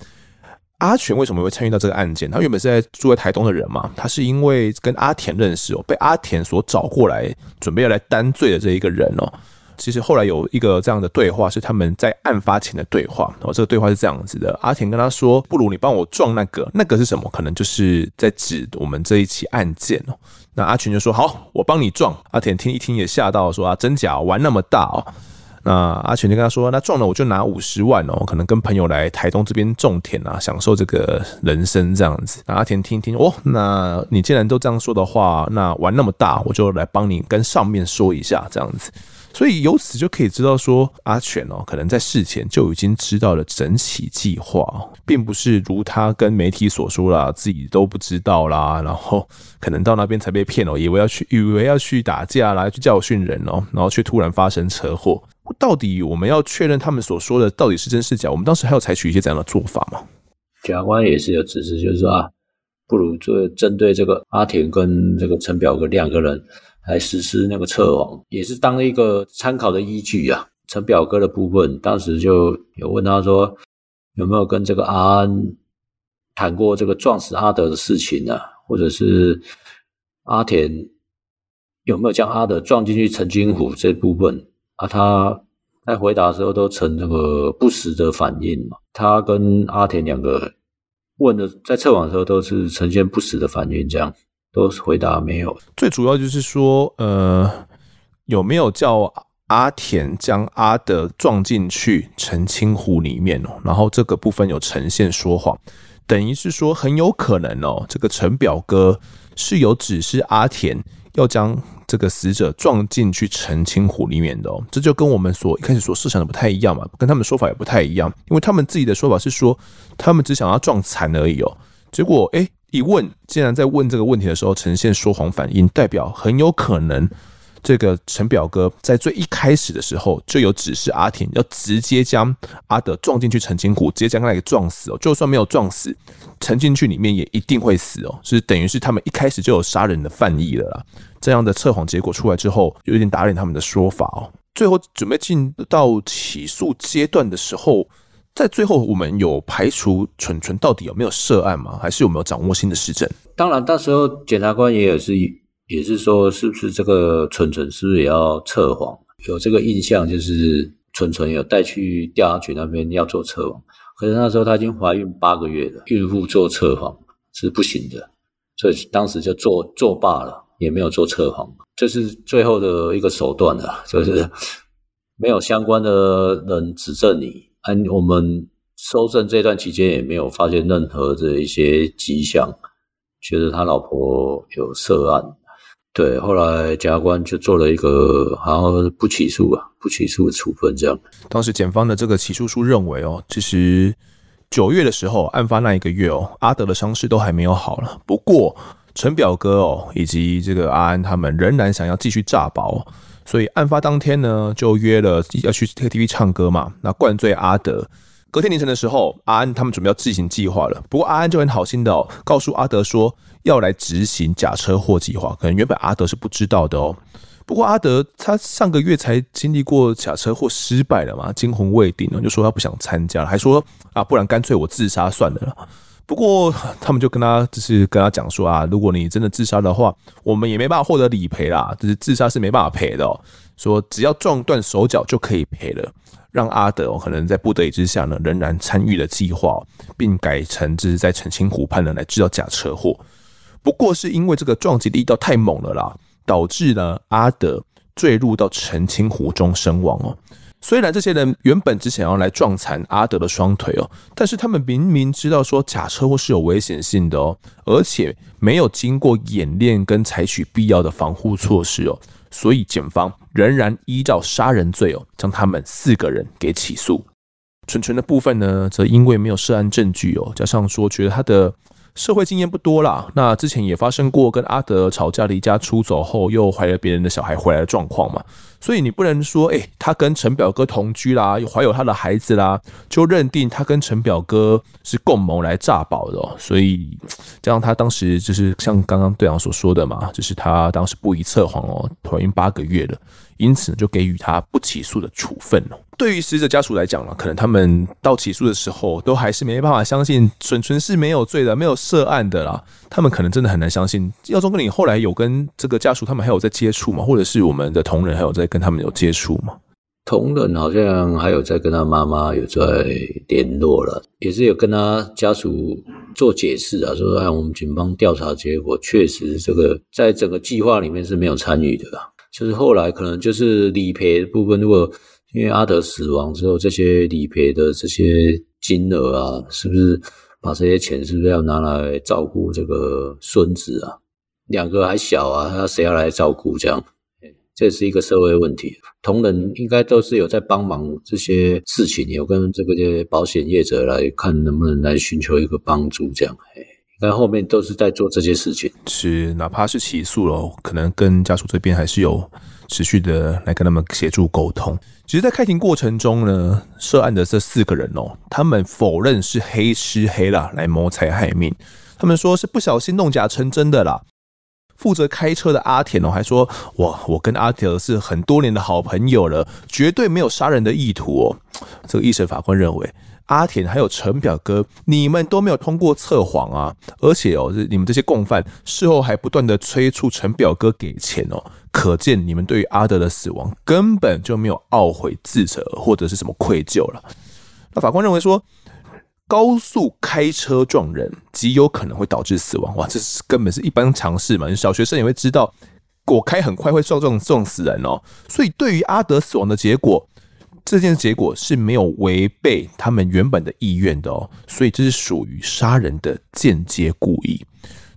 阿全为什么会参与到这个案件？他原本是在住在台东的人嘛。他是因为跟阿田认识哦，被阿田所找过来，准备要来担罪的这一个人哦。其实后来有一个这样的对话，是他们在案发前的对话。哦，这个对话是这样子的：阿田跟他说，不如你帮我撞那个，那个是什么？可能就是在指我们这一起案件哦。那阿全就说：“好，我帮你撞。”阿田听一听也吓到，说：“啊，真假玩那么大哦？”那阿全就跟他说：“那撞了我就拿五十万哦，可能跟朋友来台东这边种田啊，享受这个人生这样子。”那阿田听听哦，那你既然都这样说的话，那玩那么大，我就来帮你跟上面说一下这样子。所以由此就可以知道说，阿全哦，可能在事前就已经知道了整起计划，并不是如他跟媒体所说啦，自己都不知道啦，然后可能到那边才被骗哦，以为要去，以为要去打架啦，去教训人哦，然后却突然发生车祸。到底我们要确认他们所说的到底是真是假？我们当时还要采取一些怎样的做法吗？检察官也是有指示，就是说啊，不如就针对这个阿田跟这个陈表哥两个人。来实施那个测谎，也是当一个参考的依据啊。陈表哥的部分，当时就有问他说，有没有跟这个阿安谈过这个撞死阿德的事情啊？或者是阿田有没有将阿德撞进去陈金虎这部分啊？他在回答的时候都呈那个不实的反应嘛。他跟阿田两个问的在测谎的时候都是呈现不实的反应，这样都是回答没有。最主要就是说，呃，有没有叫阿田将阿德撞进去澄清湖里面哦？然后这个部分有呈现说谎，等于是说很有可能哦，这个陈表哥是有指示阿田要将。这个死者撞进去澄清湖里面的哦，这就跟我们所一开始所设想的不太一样嘛，跟他们说法也不太一样，因为他们自己的说法是说，他们只想要撞残而已哦。结果诶，一问，竟然在问这个问题的时候呈现说谎反应，代表很有可能这个陈表哥在最一开始的时候就有指示阿田要直接将阿德撞进去澄清湖，直接将他给撞死哦。就算没有撞死，沉进去里面也一定会死哦，是等于是他们一开始就有杀人的犯意了啦。这样的测谎结果出来之后，有点打脸他们的说法哦。最后准备进到起诉阶段的时候，在最后我们有排除纯纯到底有没有涉案吗？还是有没有掌握新的实证？当然，到时候检察官也有是也是说，是不是这个纯纯是不是也要测谎？有这个印象，就是纯纯有带去调查局那边要做测谎，可是那时候她已经怀孕八个月了，孕妇做测谎是不行的，所以当时就作作罢了。也没有做测谎，这是最后的一个手段了，就是没有相关的人指证你。按我们搜证这段期间也没有发现任何的一些迹象，觉得他老婆有涉案。对，后来检察官就做了一个好像不起诉啊，不起诉的处分这样。当时检方的这个起诉书认为哦，其实九月的时候，案发那一个月哦，阿德的伤势都还没有好了，不过。陈表哥哦，以及这个阿安他们仍然想要继续诈保，所以案发当天呢，就约了要去 KTV 唱歌嘛。那灌醉阿德，隔天凌晨的时候，阿安他们准备要自行计划了。不过阿安就很好心的哦，告诉阿德说要来执行假车祸计划。可能原本阿德是不知道的哦。不过阿德他上个月才经历过假车祸失败了嘛，惊魂未定呢，就说他不想参加了，还说啊，不然干脆我自杀算了。不过他们就跟他就是跟他讲说啊，如果你真的自杀的话，我们也没办法获得理赔啦，就是自杀是没办法赔的哦。说只要撞断手脚就可以赔了，让阿德可能在不得已之下呢，仍然参与了计划，并改成就是在澄清湖畔呢来制造假车祸。不过是因为这个撞击力道太猛了啦，导致呢阿德坠入到澄清湖中身亡哦。虽然这些人原本只想要来撞残阿德的双腿哦，但是他们明明知道说假车祸是有危险性的哦，而且没有经过演练跟采取必要的防护措施哦，所以检方仍然依照杀人罪哦，将他们四个人给起诉。纯纯的部分呢，则因为没有涉案证据哦，加上说觉得他的。社会经验不多啦，那之前也发生过跟阿德吵架离家出走后又怀了别人的小孩回来的状况嘛，所以你不能说，诶，他跟陈表哥同居啦，怀有他的孩子啦，就认定他跟陈表哥是共谋来诈保的喔，所以这样他当时就是像刚刚队长所说的嘛，就是他当时不宜测谎哦，怀孕八个月了。因此就给予他不起诉的处分哦。对于死者家属来讲呢，可能他们到起诉的时候，都还是没办法相信纯纯是没有罪的，没有涉案的啦。他们可能真的很难相信。耀宗哥，你后来有跟这个家属他们还有在接触吗？或者是我们的同仁还有在跟他们有接触吗？同仁好像还有在跟他妈妈有在联络了，也是有跟他家属做解释啊，说按我们警方调查结果，确实这个在整个计划里面是没有参与的。就是后来可能就是理赔的部分，如果因为阿德死亡之后，这些理赔的这些金额啊，是不是把这些钱是不是要拿来照顾这个孙子啊？两个还小啊，那谁要来照顾？这样，这是一个社会问题。同仁应该都是有在帮忙这些事情，有跟这个些保险业者来看能不能来寻求一个帮助，这样。但后面都是在做这些事情，是哪怕是起诉了，可能跟家属这边还是有持续的来跟他们协助沟通。其实，在开庭过程中呢，涉案的这四个人哦，他们否认是黑吃黑啦，来谋财害命。他们说是不小心弄假成真的啦。负责开车的阿田哦，还说哇，我跟阿田是很多年的好朋友了，绝对没有杀人的意图哦。这个一审法官认为。阿田还有陈表哥，你们都没有通过测谎啊！而且哦，你们这些共犯事后还不断的催促陈表哥给钱哦，可见你们对于阿德的死亡根本就没有懊悔自责或者是什么愧疚了。那法官认为说，高速开车撞人极有可能会导致死亡。哇，这是根本是一般常识嘛，小学生也会知道，我开很快会撞撞撞死人哦。所以对于阿德死亡的结果，这件结果是没有违背他们原本的意愿的哦。所以这是属于杀人的间接故意。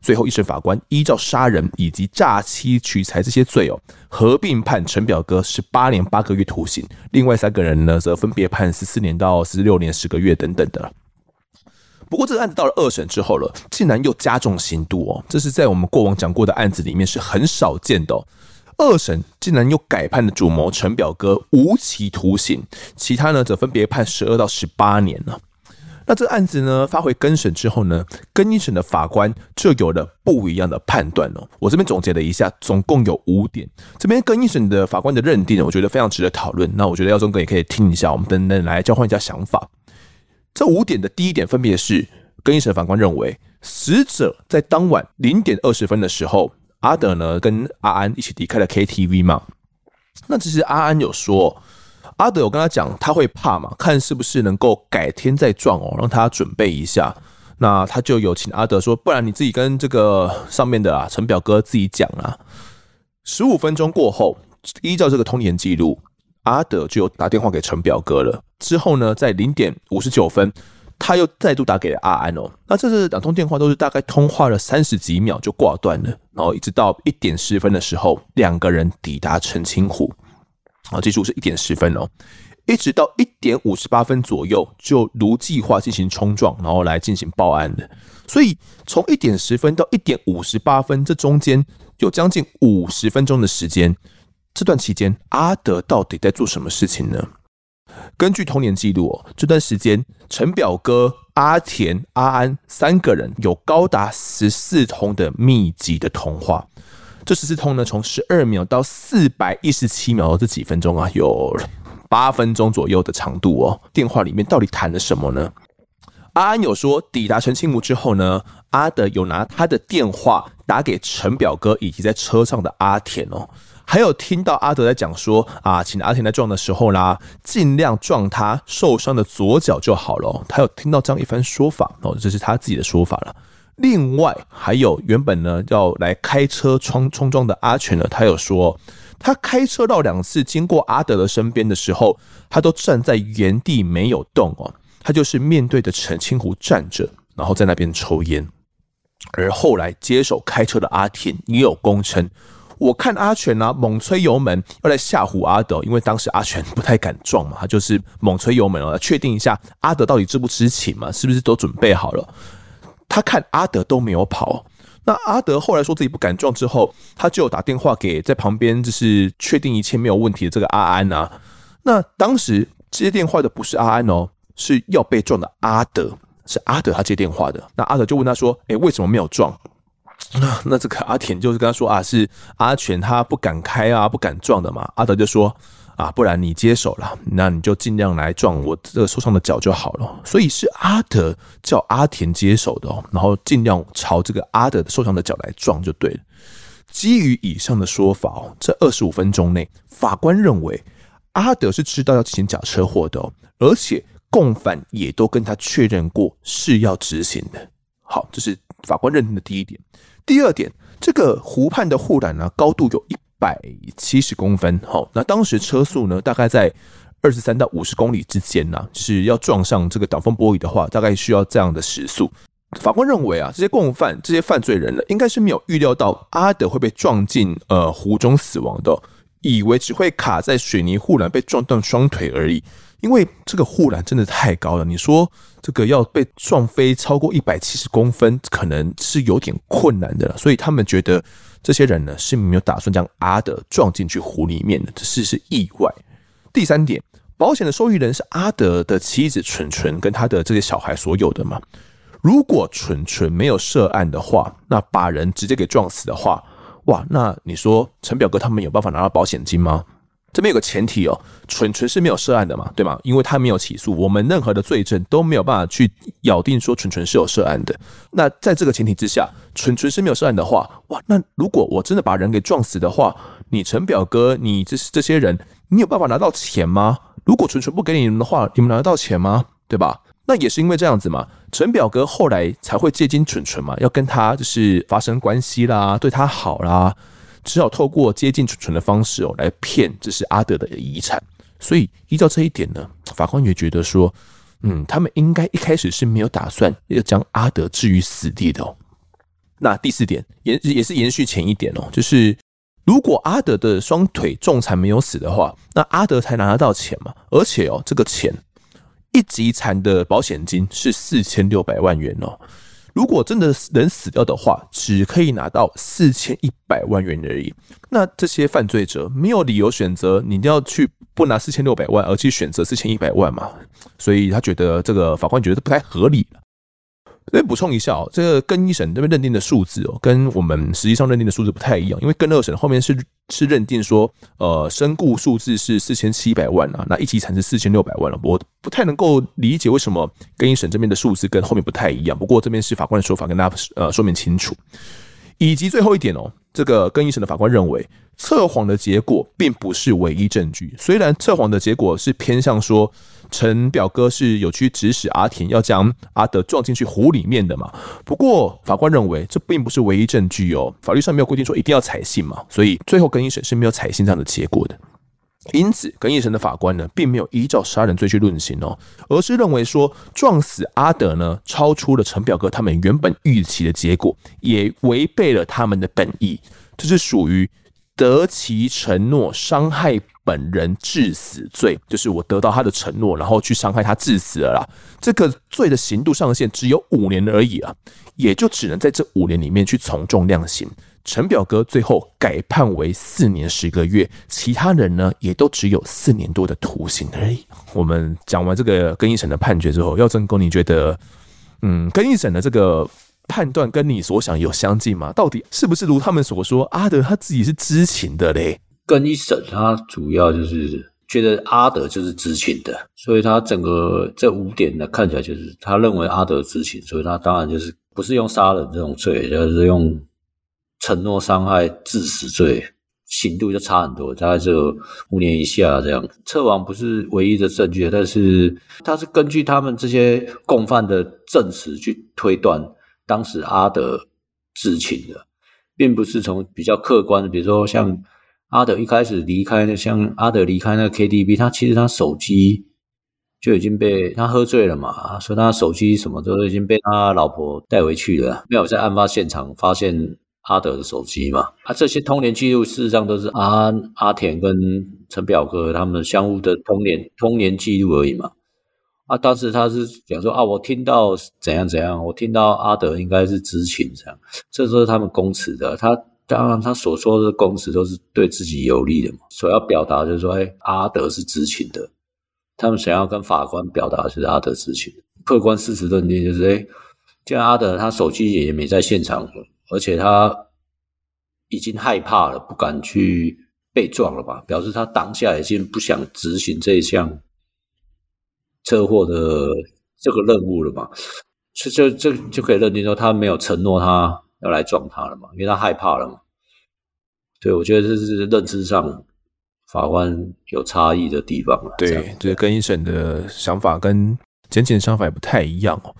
最后一审法官依照杀人以及诈欺取财这些罪哦，合并判陈表哥十八年八个月徒刑，另外三个人呢则分别判十四年到十六年十个月等等的。不过这个案子到了二审之后了，竟然又加重刑度哦，这是在我们过往讲过的案子里面是很少见的。二审竟然又改判了主谋陈表哥无期徒刑，其他呢则分别判十二到十八年了。那这案子呢，发回更审之后呢，更一审的法官就有了不一样的判断了。我这边总结了一下，总共有五点。这边更一审的法官的认定，我觉得非常值得讨论。那我觉得耀宗哥也可以听一下，我们等等来交换一下想法。这五点的第一点分别是，更一审法官认为，死者在当晚零点二十分的时候，阿德呢跟阿安一起离开了 KTV 嘛。那其实阿安有说。阿德，我跟他讲，他会怕嘛，看是不是能够改天再撞哦，让他准备一下。那他就有请阿德说，不然你自己跟这个上面的啊陈表哥自己讲啊。十五分钟过后，依照这个通联记录，阿德就打电话给陈表哥了。之后呢，在零点五十九分，他又再度打给了阿安哦。那这是两通电话都是大概通话了三十几秒就挂断了，然后一直到一点十分的时候，两个人抵达澄清湖。啊，记住是一点十分哦，一直到一点五十八分左右就如计划进行冲撞，然后来进行报案的。所以从一点十分到一点五十八分，这中间有将近五十分钟的时间。这段期间，阿德到底在做什么事情呢？根据童年记录，这段时间陈表哥、阿田、阿安三个人有高达十四通的密集的通话。这十四通呢，从十二秒到四百一十七秒，这几分钟啊，有八分钟左右的长度哦。电话里面到底谈了什么呢？阿安有说，抵达澄清湖之后呢，阿德有拿他的电话打给陈表哥以及在车上的阿田哦，还有听到阿德在讲说啊，请阿田在撞的时候啦，尽量撞他受伤的左脚就好了。他有听到这样一番说法哦，这是他自己的说法了。另外还有原本呢要来开车冲冲撞的阿全呢，他有说他开车到两次经过阿德的身边的时候，他都站在原地没有动哦，他就是面对着陈清湖站着，然后在那边抽烟。而后来接手开车的阿田也有供称，我看阿全呢、猛吹油门要来吓唬阿德，因为当时阿全不太敢撞嘛，他就是猛吹油门哦，确定一下阿德到底知不知情嘛，是不是都准备好了。他看阿德都没有跑，那阿德后来说自己不敢撞之后，他就打电话给在旁边，就是确定一切没有问题的这个阿安啊。那当时接电话的不是阿安哦，是要被撞的阿德，是阿德他接电话的。那阿德就问他说：“诶，为什么没有撞？”那 <clears throat> 那这个阿田就是跟他说啊，是阿全他不敢开啊，不敢撞的嘛。阿德就说。啊，不然你接手了，那你就尽量来撞我这个受伤的脚就好了。所以是阿德叫阿田接手的哦，然后尽量朝这个阿德受伤的脚来撞就对了。基于以上的说法哦，这二十五分钟内，法官认为阿德是知道要进行假车祸的哦，而且共犯也都跟他确认过是要执行的。好，这是法官认定的第一点。第二点，这个湖畔的护栏呢，高度有一。百七十公分，好，那当时车速呢，大概在二十三到五十公里之间呢，是要撞上这个挡风玻璃的话，大概需要这样的时速。法官认为啊，这些共犯、这些犯罪人呢，应该是没有预料到阿德会被撞进呃湖中死亡的，以为只会卡在水泥护栏被撞断双腿而已。因为这个护栏真的太高了，你说这个要被撞飞超过一百七十公分，可能是有点困难的了。所以他们觉得。这些人呢是没有打算将阿德撞进去湖里面的，只是是意外。第三点，保险的受益人是阿德的妻子纯纯跟他的这些小孩所有的嘛。如果纯纯没有涉案的话，那把人直接给撞死的话，哇，那你说陈表哥他们有办法拿到保险金吗？这边有个前提哦，纯纯是没有涉案的嘛，对吗？因为他没有起诉，我们任何的罪证都没有办法去咬定说纯纯是有涉案的。那在这个前提之下，纯纯是没有涉案的话，哇，那如果我真的把人给撞死的话，你陈表哥，你这这些人，你有办法拿到钱吗？如果纯纯不给你们的话，你们拿得到钱吗？对吧？那也是因为这样子嘛，陈表哥后来才会接近纯纯嘛，要跟他就是发生关系啦，对他好啦，只好透过接近储存的方式哦来骗这是阿德的遗产。所以依照这一点呢，法官也觉得说，嗯，他们应该一开始是没有打算要将阿德置于死地的哦。那第四点延也是延续前一点哦，就是如果阿德的双腿重残没有死的话，那阿德才拿得到钱嘛。而且哦，这个钱一级残的保险金是四千六百万元哦。如果真的人死掉的话，只可以拿到四千一百万元而已。那这些犯罪者没有理由选择你一定要去不拿四千六百万，而去选择四千一百万嘛。所以他觉得这个法官觉得不太合理。再补充一下哦，这个更一审这边认定的数字哦，跟我们实际上认定的数字不太一样。因为跟二审后面是是认定说，呃，身故数字是四千七百万啊，那一级产是四千六百万了。我不太能够理解为什么更一审这边的数字跟后面不太一样。不过这边是法官的说法，跟大家呃说明清楚。以及最后一点哦，这个更一审的法官认为。测谎的结果并不是唯一证据。虽然测谎的结果是偏向说陈表哥是有去指使阿田要将阿德撞进去湖里面的嘛，不过法官认为这并不是唯一证据哦。法律上没有规定说一定要采信嘛，所以最后更一审是没有采信这样的结果的。因此，更一审的法官呢，并没有依照杀人罪去论刑哦，而是认为说撞死阿德呢，超出了陈表哥他们原本预期的结果，也违背了他们的本意，这是属于。得其承诺伤害本人致死罪，就是我得到他的承诺，然后去伤害他致死了啦。这个罪的刑度上限只有五年而已啊，也就只能在这五年里面去从重量刑。陈表哥最后改判为四年十个月，其他人呢也都只有四年多的徒刑而已。我们讲完这个更一审的判决之后，耀正公，你觉得，嗯，更一审的这个？判断跟你所想有相近吗？到底是不是如他们所说，阿德他自己是知情的嘞？更一审他主要就是觉得阿德就是知情的，所以他整个这五点呢，看起来就是他认为阿德知情，所以他当然就是不是用杀人这种罪，就是用承诺伤害致死罪，刑度就差很多，大概只有五年以下这样。测谎不是唯一的证据，但是他是根据他们这些共犯的证词去推断。当时阿德知情的，并不是从比较客观的，比如说像阿德一开始离开那，像阿德离开那个 KTV，他其实他手机就已经被他喝醉了嘛，所以他手机什么都已经被他老婆带回去了，没有在案发现场发现阿德的手机嘛。啊，这些通联记录事实上都是阿阿田跟陈表哥他们相互的通联通联记录而已嘛。啊，当时他是讲说啊，我听到怎样怎样，我听到阿德应该是知情这样，这都是他们供词的。他当然他所说的供词都是对自己有利的嘛，所要表达就是说，哎，阿德是知情的。他们想要跟法官表达是阿德知情。客观事实认定就是，哎，既然阿德他手机也没在现场，而且他已经害怕了，不敢去被撞了吧，表示他当下已经不想执行这一项。车祸的这个任务了嘛？这就这就可以认定说他没有承诺他要来撞他了嘛，因为他害怕了嘛。对，我觉得这是认知上法官有差异的地方了。对，这个更一审的想法跟检警的想法也不太一样哦。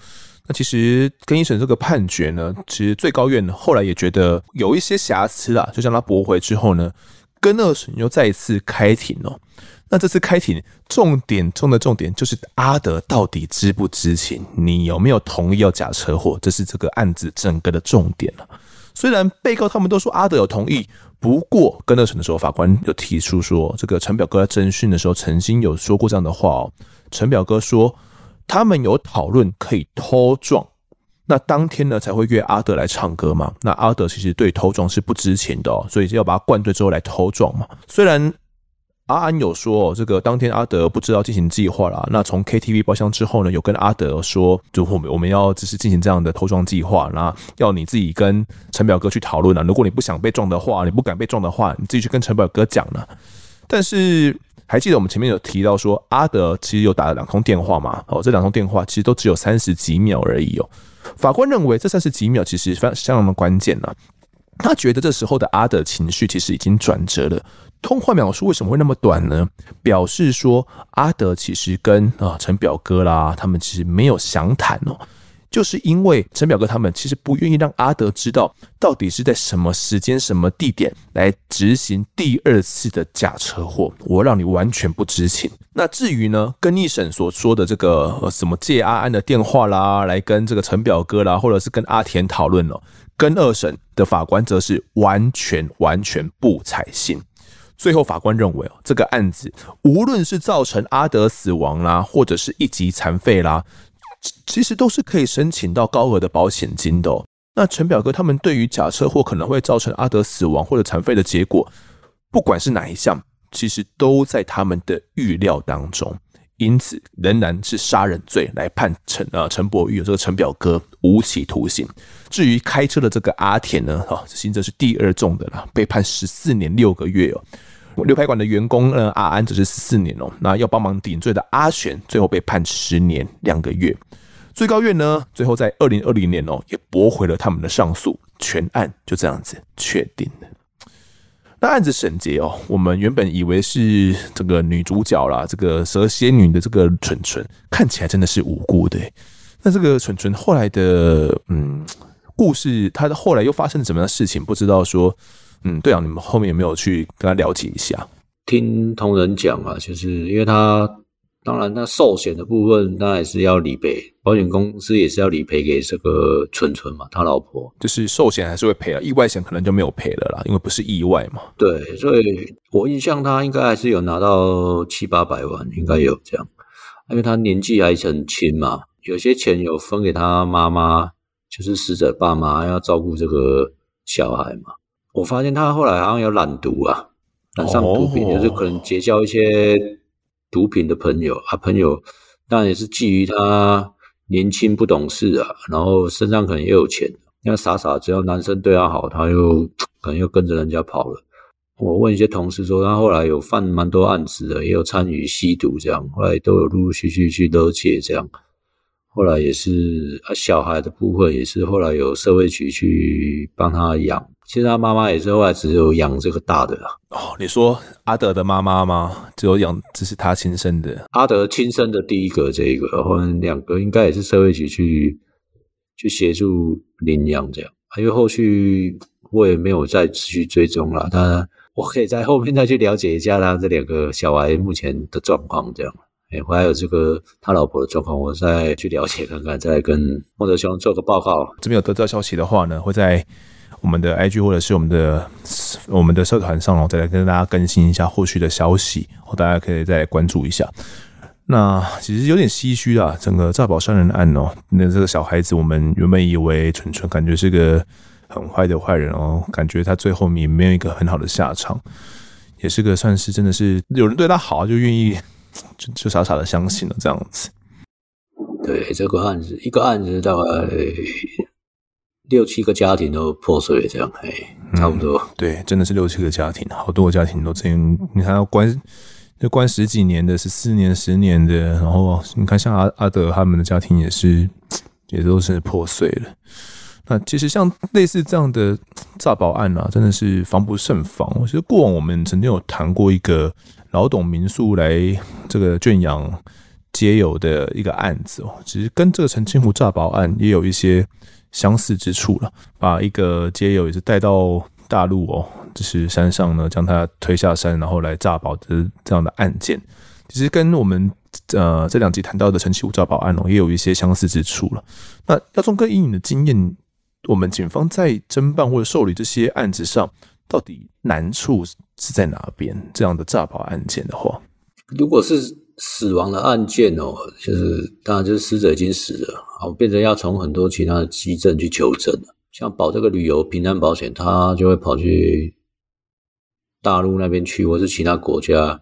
那其实跟一审这个判决呢，其实最高院后来也觉得有一些瑕疵啦，就将他驳回之后呢，跟二审又再一次开庭哦。那这次开庭重点中的重点就是阿德到底知不知情？你有没有同意要假车祸？这是这个案子整个的重点了。虽然被告他们都说阿德有同意，不过跟二审的时候，法官有提出说，这个陈表哥在侦讯的时候曾经有说过这样的话哦。陈表哥说他们有讨论可以偷撞，那当天呢才会约阿德来唱歌嘛。那阿德其实对偷撞是不知情的哦，所以就要把他灌醉之后来偷撞嘛。虽然。阿安有说，这个当天阿德不知道进行计划啦。那从 KTV 包厢之后呢，有跟阿德说，就我们我们要只是进行这样的偷撞计划，那要你自己跟陈表哥去讨论了。如果你不想被撞的话，你不敢被撞的话，你自己去跟陈表哥讲呢。但是还记得我们前面有提到说，阿德其实有打了两通电话嘛？哦，这两通电话其实都只有三十几秒而已哦。法官认为这三十几秒其实非常相当的关键呢。他觉得这时候的阿德情绪其实已经转折了。通话描述为什么会那么短呢？表示说阿德其实跟啊陈表哥啦，他们其实没有详谈哦。就是因为陈表哥他们其实不愿意让阿德知道到底是在什么时间、什么地点来执行第二次的假车祸，我让你完全不知情。那至于呢，跟一审所说的这个什么借阿安的电话啦，来跟这个陈表哥啦，或者是跟阿田讨论了，跟二审的法官则是完全完全不采信。最后法官认为哦，这个案子无论是造成阿德死亡啦，或者是一级残废啦。其实都是可以申请到高额的保险金的哦。那陈表哥他们对于假车祸可能会造成阿德死亡或者残废的结果，不管是哪一项，其实都在他们的预料当中，因此仍然是杀人罪来判陈呃陈柏宇有这个陈表哥无期徒刑。至于开车的这个阿田呢，哈，刑责是第二重的啦，被判十四年六个月哦。六拍馆的员工呢，阿安则是四年哦。那要帮忙顶罪的阿璇，最后被判十年两个月。最高院呢，最后在二零二零年哦，也驳回了他们的上诉，全案就这样子确定了。那案子审结哦，我们原本以为是这个女主角啦，这个蛇蝎女的这个蠢蠢，看起来真的是无辜的。那这个蠢蠢后来的嗯故事，她的后来又发生了什么样的事情？不知道说。嗯，对啊，你们后面有没有去跟他了解一下？听同仁讲啊，就是因为他，当然他寿险的部分他也是要理赔，保险公司也是要理赔给这个纯纯嘛，他老婆。就是寿险还是会赔啊，意外险可能就没有赔了啦，因为不是意外嘛。对，所以我印象他应该还是有拿到七八百万，应该有这样，因为他年纪还很轻嘛，有些钱有分给他妈妈，就是死者爸妈要照顾这个小孩嘛。我发现他后来好像有染毒啊，染上毒品，就是可能结交一些毒品的朋友啊。朋友当然也是基于他年轻不懂事啊，然后身上可能也有钱，那傻傻只要男生对他好，他又 <tsk> 可能又跟着人家跑了。我问一些同事说，他后来有犯蛮多案子的，也有参与吸毒这样，后来都有陆陆续续去勒戒这样。后来也是啊，小孩的部分也是后来有社会局去帮他养。其实他妈妈也是后来只有养这个大的啦。哦，你说阿德的妈妈吗？只有养，这是他亲生的。阿德亲生的第一个这个，后面两个应该也是社会局去去协助领养这样。因为后续我也没有再继续追踪了，但我可以在后面再去了解一下他这两个小孩目前的状况这样。哎，还有这个他老婆的状况，我再去了解看看，再跟莫德兄做个报告。这边有得到消息的话呢，会在我们的 IG 或者是我们的我们的社团上哦，再来跟大家更新一下后续的消息，大家可以再来关注一下。那其实有点唏嘘啊，整个诈保杀人案哦，那这个小孩子，我们原本以为纯纯感觉是个很坏的坏人哦，感觉他最后也没有一个很好的下场，也是个算是真的是有人对他好就愿意。<tsk> 就就傻傻的相信了这样子，对这个案子，一个案子大概六七个家庭都破碎了，这样哎，差不多、嗯。对，真的是六七个家庭，好多个家庭都这样。你看要关，就关十几年的，十四年、十年的，然后你看像阿阿德他们的家庭也是，也都是破碎了。那其实像类似这样的诈保案啊，真的是防不胜防。我觉得过往我们曾经有谈过一个。老董民宿来这个圈养街友的一个案子哦，其实跟这个澄清湖诈保案也有一些相似之处了。把一个街友也是带到大陆哦，就是山上呢，将他推下山，然后来诈保的这样的案件，其实跟我们呃这两集谈到的澄清湖诈保案哦，也有一些相似之处了。那耀宗哥以你的经验，我们警方在侦办或者受理这些案子上，到底难处是在哪边？这样的诈保案件的话，如果是死亡的案件哦，就是当然就是死者已经死了，好，变成要从很多其他的迹证去求证了。像保这个旅游平安保险，他就会跑去大陆那边去，或是其他国家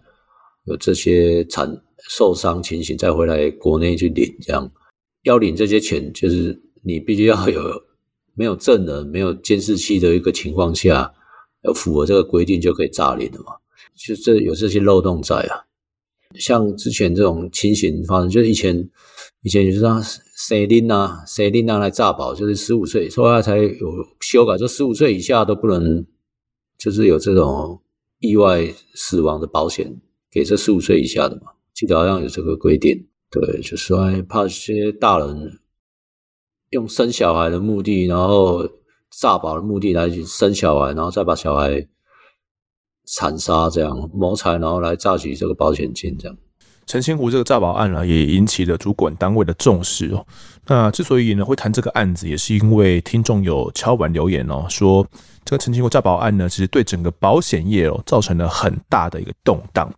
有这些惨受伤情形，再回来国内去领。这样要领这些钱，就是你必须要有没有证人、没有监视器的一个情况下。要符合这个规定就可以诈领的嘛？就这有这些漏洞在啊。像之前这种情形发生，就是以前以前就是让谁领啊谁领啊来诈保，就是十五岁，后来才有修改，说十五岁以下都不能，就是有这种意外死亡的保险给这十五岁以下的嘛，记得好像有这个规定。对，就是说怕这些大人用生小孩的目的，然后诈保的目的来生小孩，然后再把小孩残杀，这样谋财，然后来诈取这个保险金，这样。陈清湖这个诈保案呢，也引起了主管单位的重视哦。那之所以呢会谈这个案子，也是因为听众有敲板留言哦，说这个陈清湖诈保案呢，其实对整个保险业哦造成了很大的一个动荡。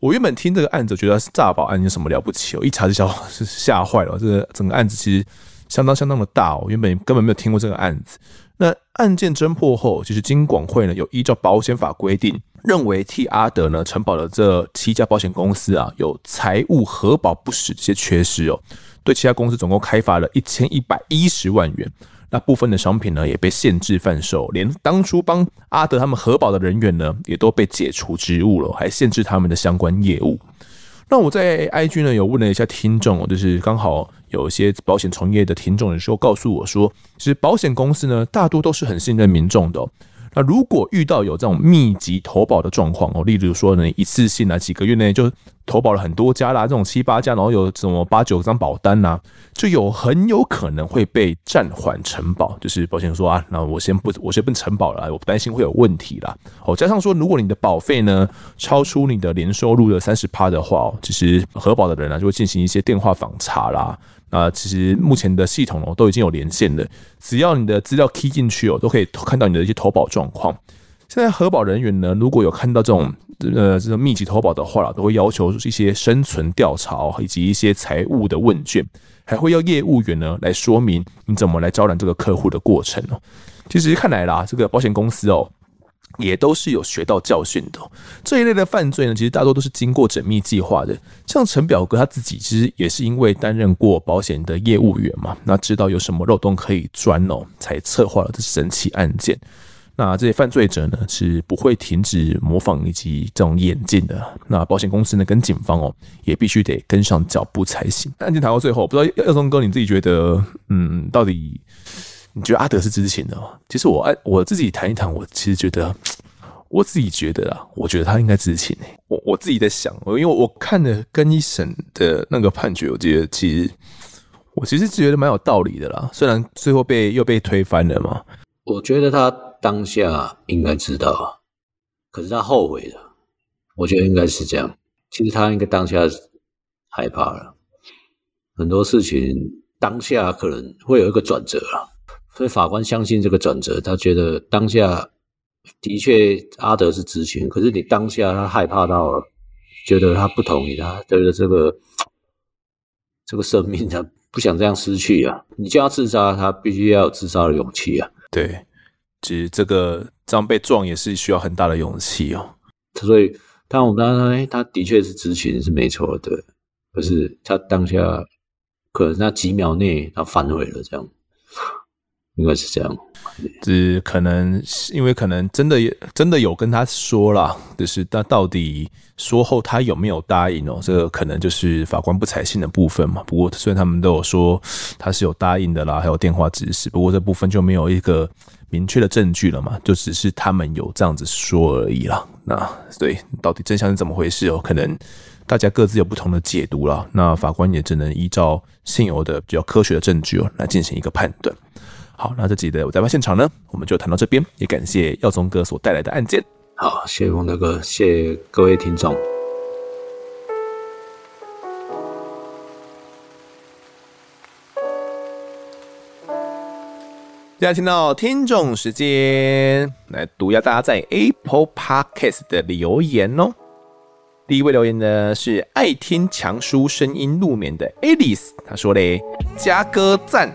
我原本听这个案子，觉得是诈保案有什么了不起哦，一查就吓是吓坏了。这个整个案子其实相当相当的大哦，原本根本没有听过这个案子。那案件侦破后，其实金管会呢有依照保险法规定。认为替阿德呢承保的这七家保险公司啊有财务核保不实这些缺失哦，对其他公司总共开罚了一千一百一十万元。那部分的商品呢也被限制贩售，连当初帮阿德他们核保的人员呢也都被解除职务了，还限制他们的相关业务。那我在 IG 呢有问了一下听众，就是刚好有一些保险从业的听众的时候告诉我说，其实保险公司呢大多都是很信任民众的。那如果遇到有这种密集投保的状况哦，例如说呢，一次性啊，几个月内就投保了很多家啦，这种七八家，然后有什么八九张保单呐，就有很有可能会被暂缓承保，就是保险说啊，那我先不，我先不承保了，我不担心会有问题啦。哦，加上说，如果你的保费呢超出你的年收入的三十趴的话，其实核保的人呢就会进行一些电话访查啦。啊，其实目前的系统哦都已经有连线了，只要你的资料 key 进去哦，都可以看到你的一些投保状况。现在核保人员呢，如果有看到这种呃这种密集投保的话，都会要求一些生存调查以及一些财务的问卷，还会要业务员呢来说明你怎么来招揽这个客户的过程哦。其实看来啦，这个保险公司哦。也都是有学到教训的。这一类的犯罪呢，其实大多都是经过缜密计划的。像陈表哥他自己，其实也是因为担任过保险的业务员嘛，那知道有什么漏洞可以钻哦，才策划了这神奇案件。那这些犯罪者呢，是不会停止模仿以及这种演进的。那保险公司呢，跟警方哦，也必须得跟上脚步才行。案件谈到最后，不知道耀松哥你自己觉得，嗯，到底？你觉得阿德是知情的吗？其实我爱我自己谈一谈，我其实觉得，<tsk> 我自己觉得啊，我觉得他应该知情。我我自己在想，因为我看了更一审的那个判决，我觉得其实我其实觉得蛮有道理的啦。虽然最后被又被推翻了嘛，我觉得他当下应该知道，可是他后悔了。我觉得应该是这样。其实他应该当下害怕了，很多事情当下可能会有一个转折啊。所以法官相信这个转折，他觉得当下的确阿德是知情，可是你当下他害怕到了，觉得他不同意他，觉得这个这个生命他不想这样失去啊！你就要自杀，他必须要有自杀的勇气啊！对，其实这个这样被撞也是需要很大的勇气哦。所以，但我们刚刚说，哎，他的确是知情是没错的，可是他当下可能那几秒内他反悔了，这样。应该是这样，只可能因为可能真的真的有跟他说了，就是他到底说后他有没有答应哦？这个可能就是法官不采信的部分嘛。不过虽然他们都有说他是有答应的啦，还有电话指示，不过这部分就没有一个明确的证据了嘛，就只是他们有这样子说而已啦。那对，到底真相是怎么回事哦？可能大家各自有不同的解读了。那法官也只能依照现有的比较科学的证据哦来进行一个判断。好，那这集的我在外现场呢，我们就谈到这边，也感谢耀宗哥所带来的案件。好，谢谢丰德哥，谢谢各位听众。接下来听到听众时间，来读一下大家在 Apple Podcast 的留言哦。第一位留言呢是爱听强叔声音入眠的 Alice，他说嘞：“嘉哥赞。”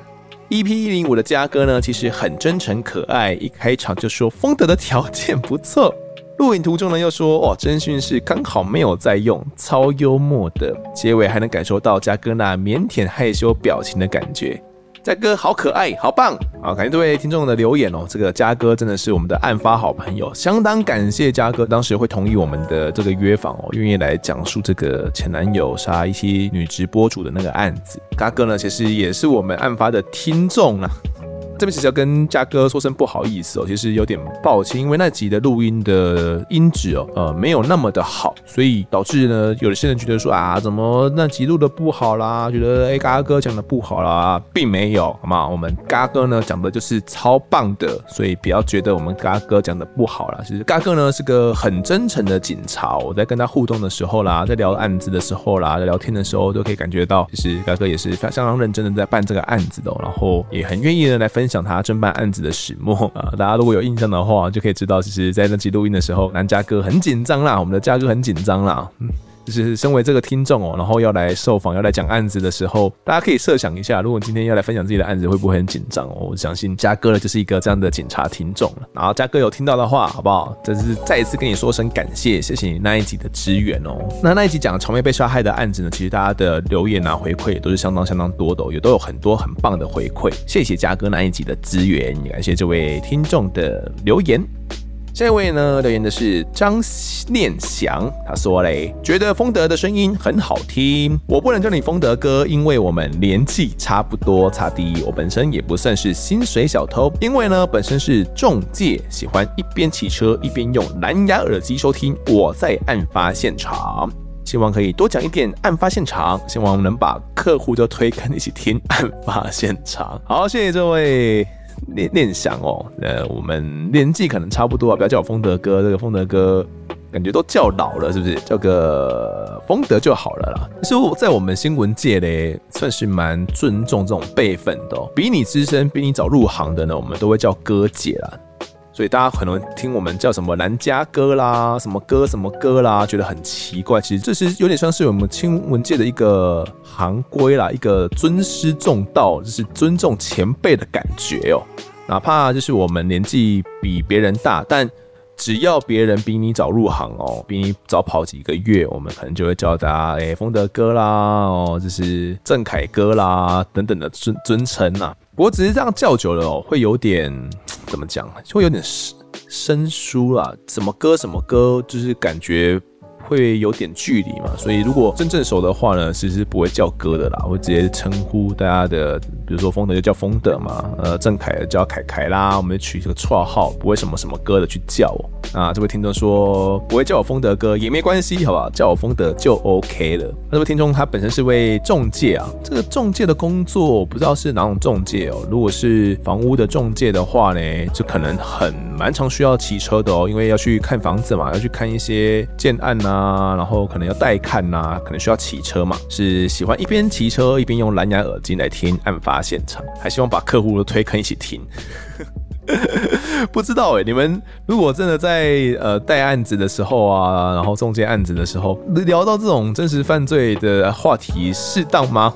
EP 一零五的嘉哥呢，其实很真诚可爱，一开场就说丰德的条件不错，录影途中呢又说哦，真讯是刚好没有在用，超幽默的，结尾还能感受到嘉哥那腼腆害羞表情的感觉。嘉哥好可爱，好棒！好，感谢各位听众的留言哦。这个嘉哥真的是我们的案发好朋友，相当感谢嘉哥当时会同意我们的这个约访哦，愿意来讲述这个前男友杀一些女直播主的那个案子。嘉哥呢，其实也是我们案发的听众啊。这边其实要跟嘉哥说声不好意思哦，其实有点抱歉，因为那集的录音的音质哦，呃，没有那么的好，所以导致呢，有些人觉得说啊，怎么那集录的不好啦？觉得哎，嘎哥讲的不好啦，并没有，好吗？我们嘎哥呢讲的就是超棒的，所以不要觉得我们嘎哥讲的不好啦。其实嘎哥呢是个很真诚的警察，我在跟他互动的时候啦，在聊案子的时候啦，在聊天的时候都可以感觉到，其实嘎哥也是相当认真的在办这个案子的，然后也很愿意的来分。讲他侦办案子的始末 <laughs> 啊，大家如果有印象的话，就可以知道，其实，在那期录音的时候，南嘉哥很紧张啦，我们的嘉哥很紧张啦。就是身为这个听众哦，然后要来受访，要来讲案子的时候，大家可以设想一下，如果今天要来分享自己的案子，会不会很紧张哦？我相信嘉哥呢就是一个这样的警察听众了。然后嘉哥有听到的话，好不好？这是再一次跟你说声感谢，谢谢你那一集的支援哦。那那一集讲长妹被杀害的案子呢，其实大家的留言啊回馈也都是相当相当多的，也都有很多很棒的回馈。谢谢嘉哥那一集的支援，也感谢这位听众的留言。下一位呢，留言的是张念祥，他说嘞，觉得丰德的声音很好听。我不能叫你丰德哥，因为我们年纪差不多。差第一，我本身也不算是薪水小偷，因为呢，本身是中介，喜欢一边骑车一边用蓝牙耳机收听。我在案发现场，希望可以多讲一点案发现场，希望能把客户都推开一起听案发现场。好，谢谢这位。念念想哦，呃，我们年纪可能差不多啊，不要叫我丰德哥，这个丰德哥感觉都叫老了，是不是？叫个丰德就好了啦。其实，在我们新闻界嘞，算是蛮尊重这种辈分的哦，比你资深、比你早入行的呢，我们都会叫哥姐啦。所以大家可能听我们叫什么南加哥啦，什么哥什么哥啦，觉得很奇怪。其实这是有点像是我们清文界的一个行规啦，一个尊师重道，就是尊重前辈的感觉哦。哪怕就是我们年纪比别人大，但只要别人比你早入行哦，比你早跑几个月，我们可能就会叫大家哎，丰德哥啦，哦，就是郑凯哥啦等等的尊尊称呐。不过只是这样叫久了哦，会有点怎么讲，就会有点生生疏啦。什么哥什么哥，就是感觉会有点距离嘛。所以如果真正熟的话呢，其实不会叫哥的啦，会直接称呼大家的。比如说丰德就叫丰德嘛，呃，郑凯叫凯凯啦，我们取这个绰号，不会什么什么哥的去叫我。啊，这位听众说不会叫我丰德哥也没关系，好不好？叫我丰德就 OK 了。那这位听众他本身是位中介啊，这个中介的工作不知道是哪种中介哦。如果是房屋的中介的话呢，就可能很蛮常需要骑车的哦，因为要去看房子嘛，要去看一些建案啊，啊然后可能要带看呐，可能需要骑车嘛。是喜欢一边骑车一边用蓝牙耳机来听案发现场，还希望把客户的推坑一起听。<laughs> 不知道哎、你们如果真的在呃带案子的时候啊，然后中介案子的时候聊到这种真实犯罪的话题，适当吗？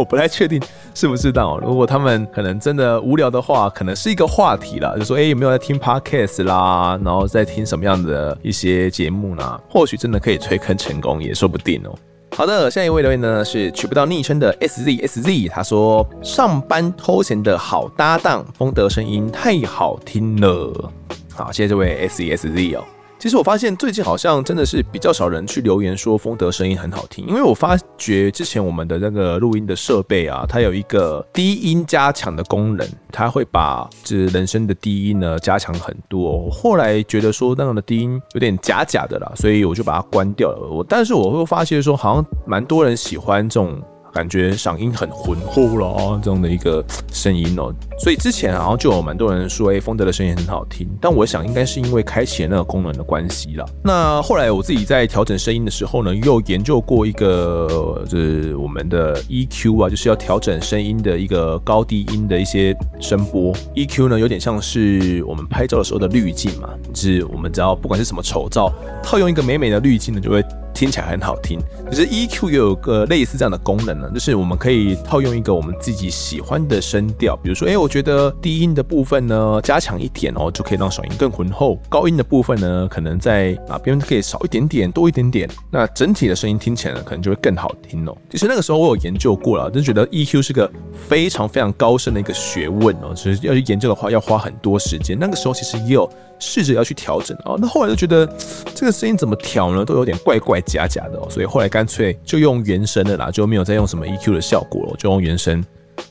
我不太确定适不适当。如果他们可能真的无聊的话，可能是一个话题啦，就说哎、有没有在听 podcast 啦，然后在听什么样的一些节目呢？或许真的可以推坑成功，也说不定哦。好的，下一位留言呢是取不到昵称的 SZSZ，他说上班偷闲的好搭档，风德声音太好听了。好，谢谢这位 SZSZ 哦。其实我发现最近好像真的是比较少人去留言说丰德声音很好听，因为我发觉之前我们的那个录音的设备啊，它有一个低音加强的功能，它会把这人声的低音呢加强很多。后来觉得说那样的低音有点假假的啦，所以我就把它关掉了。我但是我会发现说，好像蛮多人喜欢这种。感觉嗓音很浑厚了哦，这样的一个声音哦，所以之前好像就有蛮多人说，哎，丰德的声音很好听。但我想应该是因为开启那个功能的关系啦。那后来我自己在调整声音的时候呢，又研究过一个，就是我们的 EQ 啊，就是要调整声音的一个高低音的一些声波。EQ 呢，有点像是我们拍照的时候的滤镜嘛，就是我们只要不管是什么丑照，套用一个美美的滤镜呢，就会。听起来很好听，可是 EQ 也有个类似这样的功能呢，就是我们可以套用一个我们自己喜欢的声调，比如说，哎，我觉得低音的部分呢加强一点哦，就可以让嗓音更浑厚；高音的部分呢，可能在哪边可以少一点点，多一点点，那整体的声音听起来呢，可能就会更好听哦。其实那个时候我有研究过了，就觉得 EQ 是个非常非常高深的一个学问哦，就是要去研究的话要花很多时间。那个时候其实也有。试着要去调整哦，那后来就觉得这个声音怎么调呢，都有点怪怪假假的哦，所以后来干脆就用原声的啦，就没有再用什么 EQ 的效果了，就用原声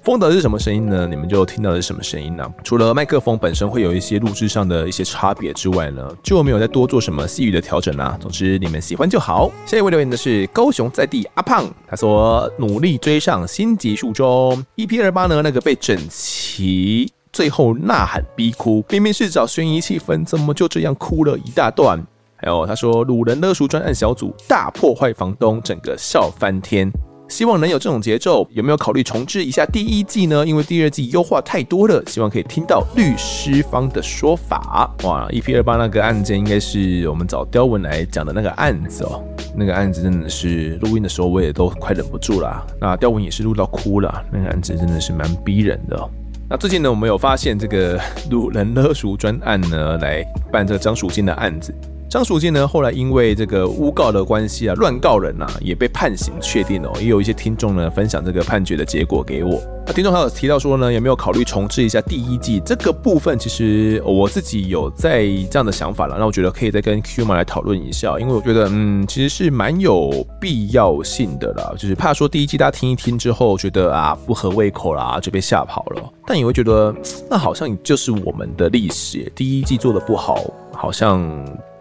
风德是什么声音呢？你们就听到的是什么声音呢？除了麦克风本身会有一些录制上的一些差别之外呢，就没有再多做什么细语的调整啦。总之你们喜欢就好。下一位留言的是高雄在地阿胖，他说努力追上新集数中 EP 二八呢，那个被整齐最后呐喊逼哭，明明是找悬疑气氛，怎么就这样哭了一大段？还有他说鲁人勒赎专案小组大破坏房东，整个笑翻天。希望能有这种节奏，有没有考虑重置一下第一季呢？因为第二季优化太多了，希望可以听到律师方的说法。哇，EP 二八那个案件应该是我们找刁文来讲的那个案子哦，那个案子真的是录音的时候我也都快忍不住了，那刁文也是录到哭了，那个案子真的是蛮逼人的。那最近呢，我们有发现这个卤人勒赎专案呢，来办这个张淑晶的案子。张淑晶呢，后来因为这个诬告的关系啊，乱告人呐、啊，也被判刑确定哦。也有一些听众呢分享这个判决的结果给我。那听众还有提到说呢，有没有考虑重制一下第一季这个部分？其实我自己有在这样的想法了。那我觉得可以再跟 Q 妈来讨论一下，因为我觉得嗯，其实是蛮有必要性的啦。就是怕说第一季大家听一听之后觉得啊不合胃口啦，就被吓跑了。但也会觉得那好像就是我们的历史，第一季做的不好，好像。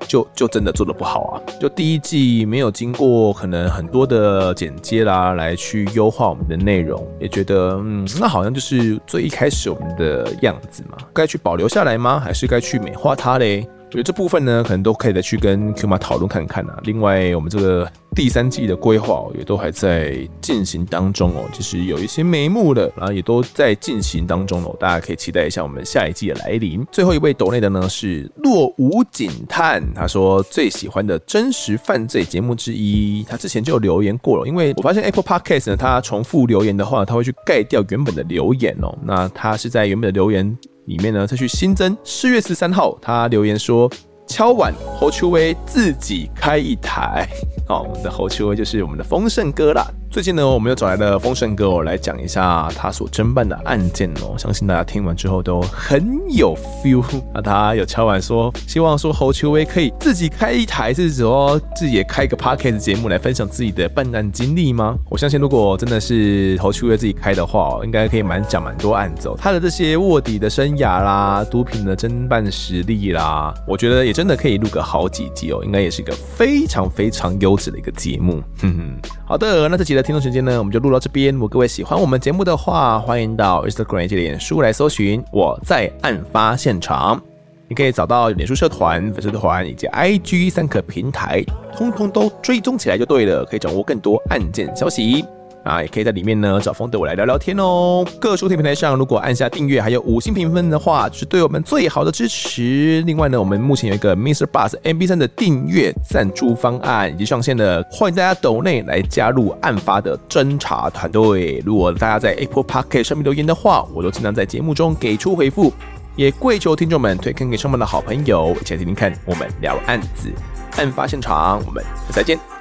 就就真的做的不好啊！就第一季没有经过可能很多的剪接啦，来去优化我们的内容，也觉得嗯，那好像就是最一开始我们的样子嘛，该去保留下来吗？还是该去美化它嘞？我觉得这部分呢，可能都可以再去跟 Q 妈讨论看看啊。另外，我们这个第三季的规划也都还在进行当中哦，就是有一些眉目的，然后也都在进行当中哦。大家可以期待一下我们下一季的来临。最后一位抖内的呢是落伍警探，他说最喜欢的真实犯罪节目之一，他之前就有留言过了。因为我发现 Apple Podcast 呢，他重复留言的话，他会去盖掉原本的留言哦。那他是在原本的留言。里面呢，再去新增四月十三号，他留言说。敲碗，侯秋威自己开一台。好，我们的侯秋威就是我们的丰盛哥啦。最近呢，我们又找来了丰盛哥哦，来讲一下他所侦办的案件哦。相信大家听完之后都很有 feel。那他有敲完说，希望说侯秋威可以自己开一台，是说自己也开一个 podcast 节目来分享自己的办案经历吗？我相信，如果真的是侯秋威自己开的话，应该可以蛮讲蛮多案子哦。他的这些卧底的生涯啦，毒品的侦办实力啦，我觉得也。真的可以录个好几集哦，应该也是一个非常非常优质的一个节目。哼哼，好的，那这期的听众时间呢，我们就录到这边。如果各位喜欢我们节目的话，欢迎到 Instagram 及脸书来搜寻我在案发现场。你可以找到脸书社团、粉丝团以及 IG 三个平台，通通都追踪起来就对了，可以掌握更多案件消息。啊，也可以在里面呢找丰德我来聊聊天哦。各收听平台上，如果按下订阅还有五星评分的话，是对我们最好的支持。另外呢，我们目前有一个 Mr. Bus MP3 的订阅赞助方案已经上线了，欢迎大家抖内来加入案发的侦查团队。如果大家在 Apple Podcast 上面留言的话，我都尽量在节目中给出回复。也跪求听众们推坑给上面的好朋友，一起来听听看我们聊案子、案发现场。我们再见。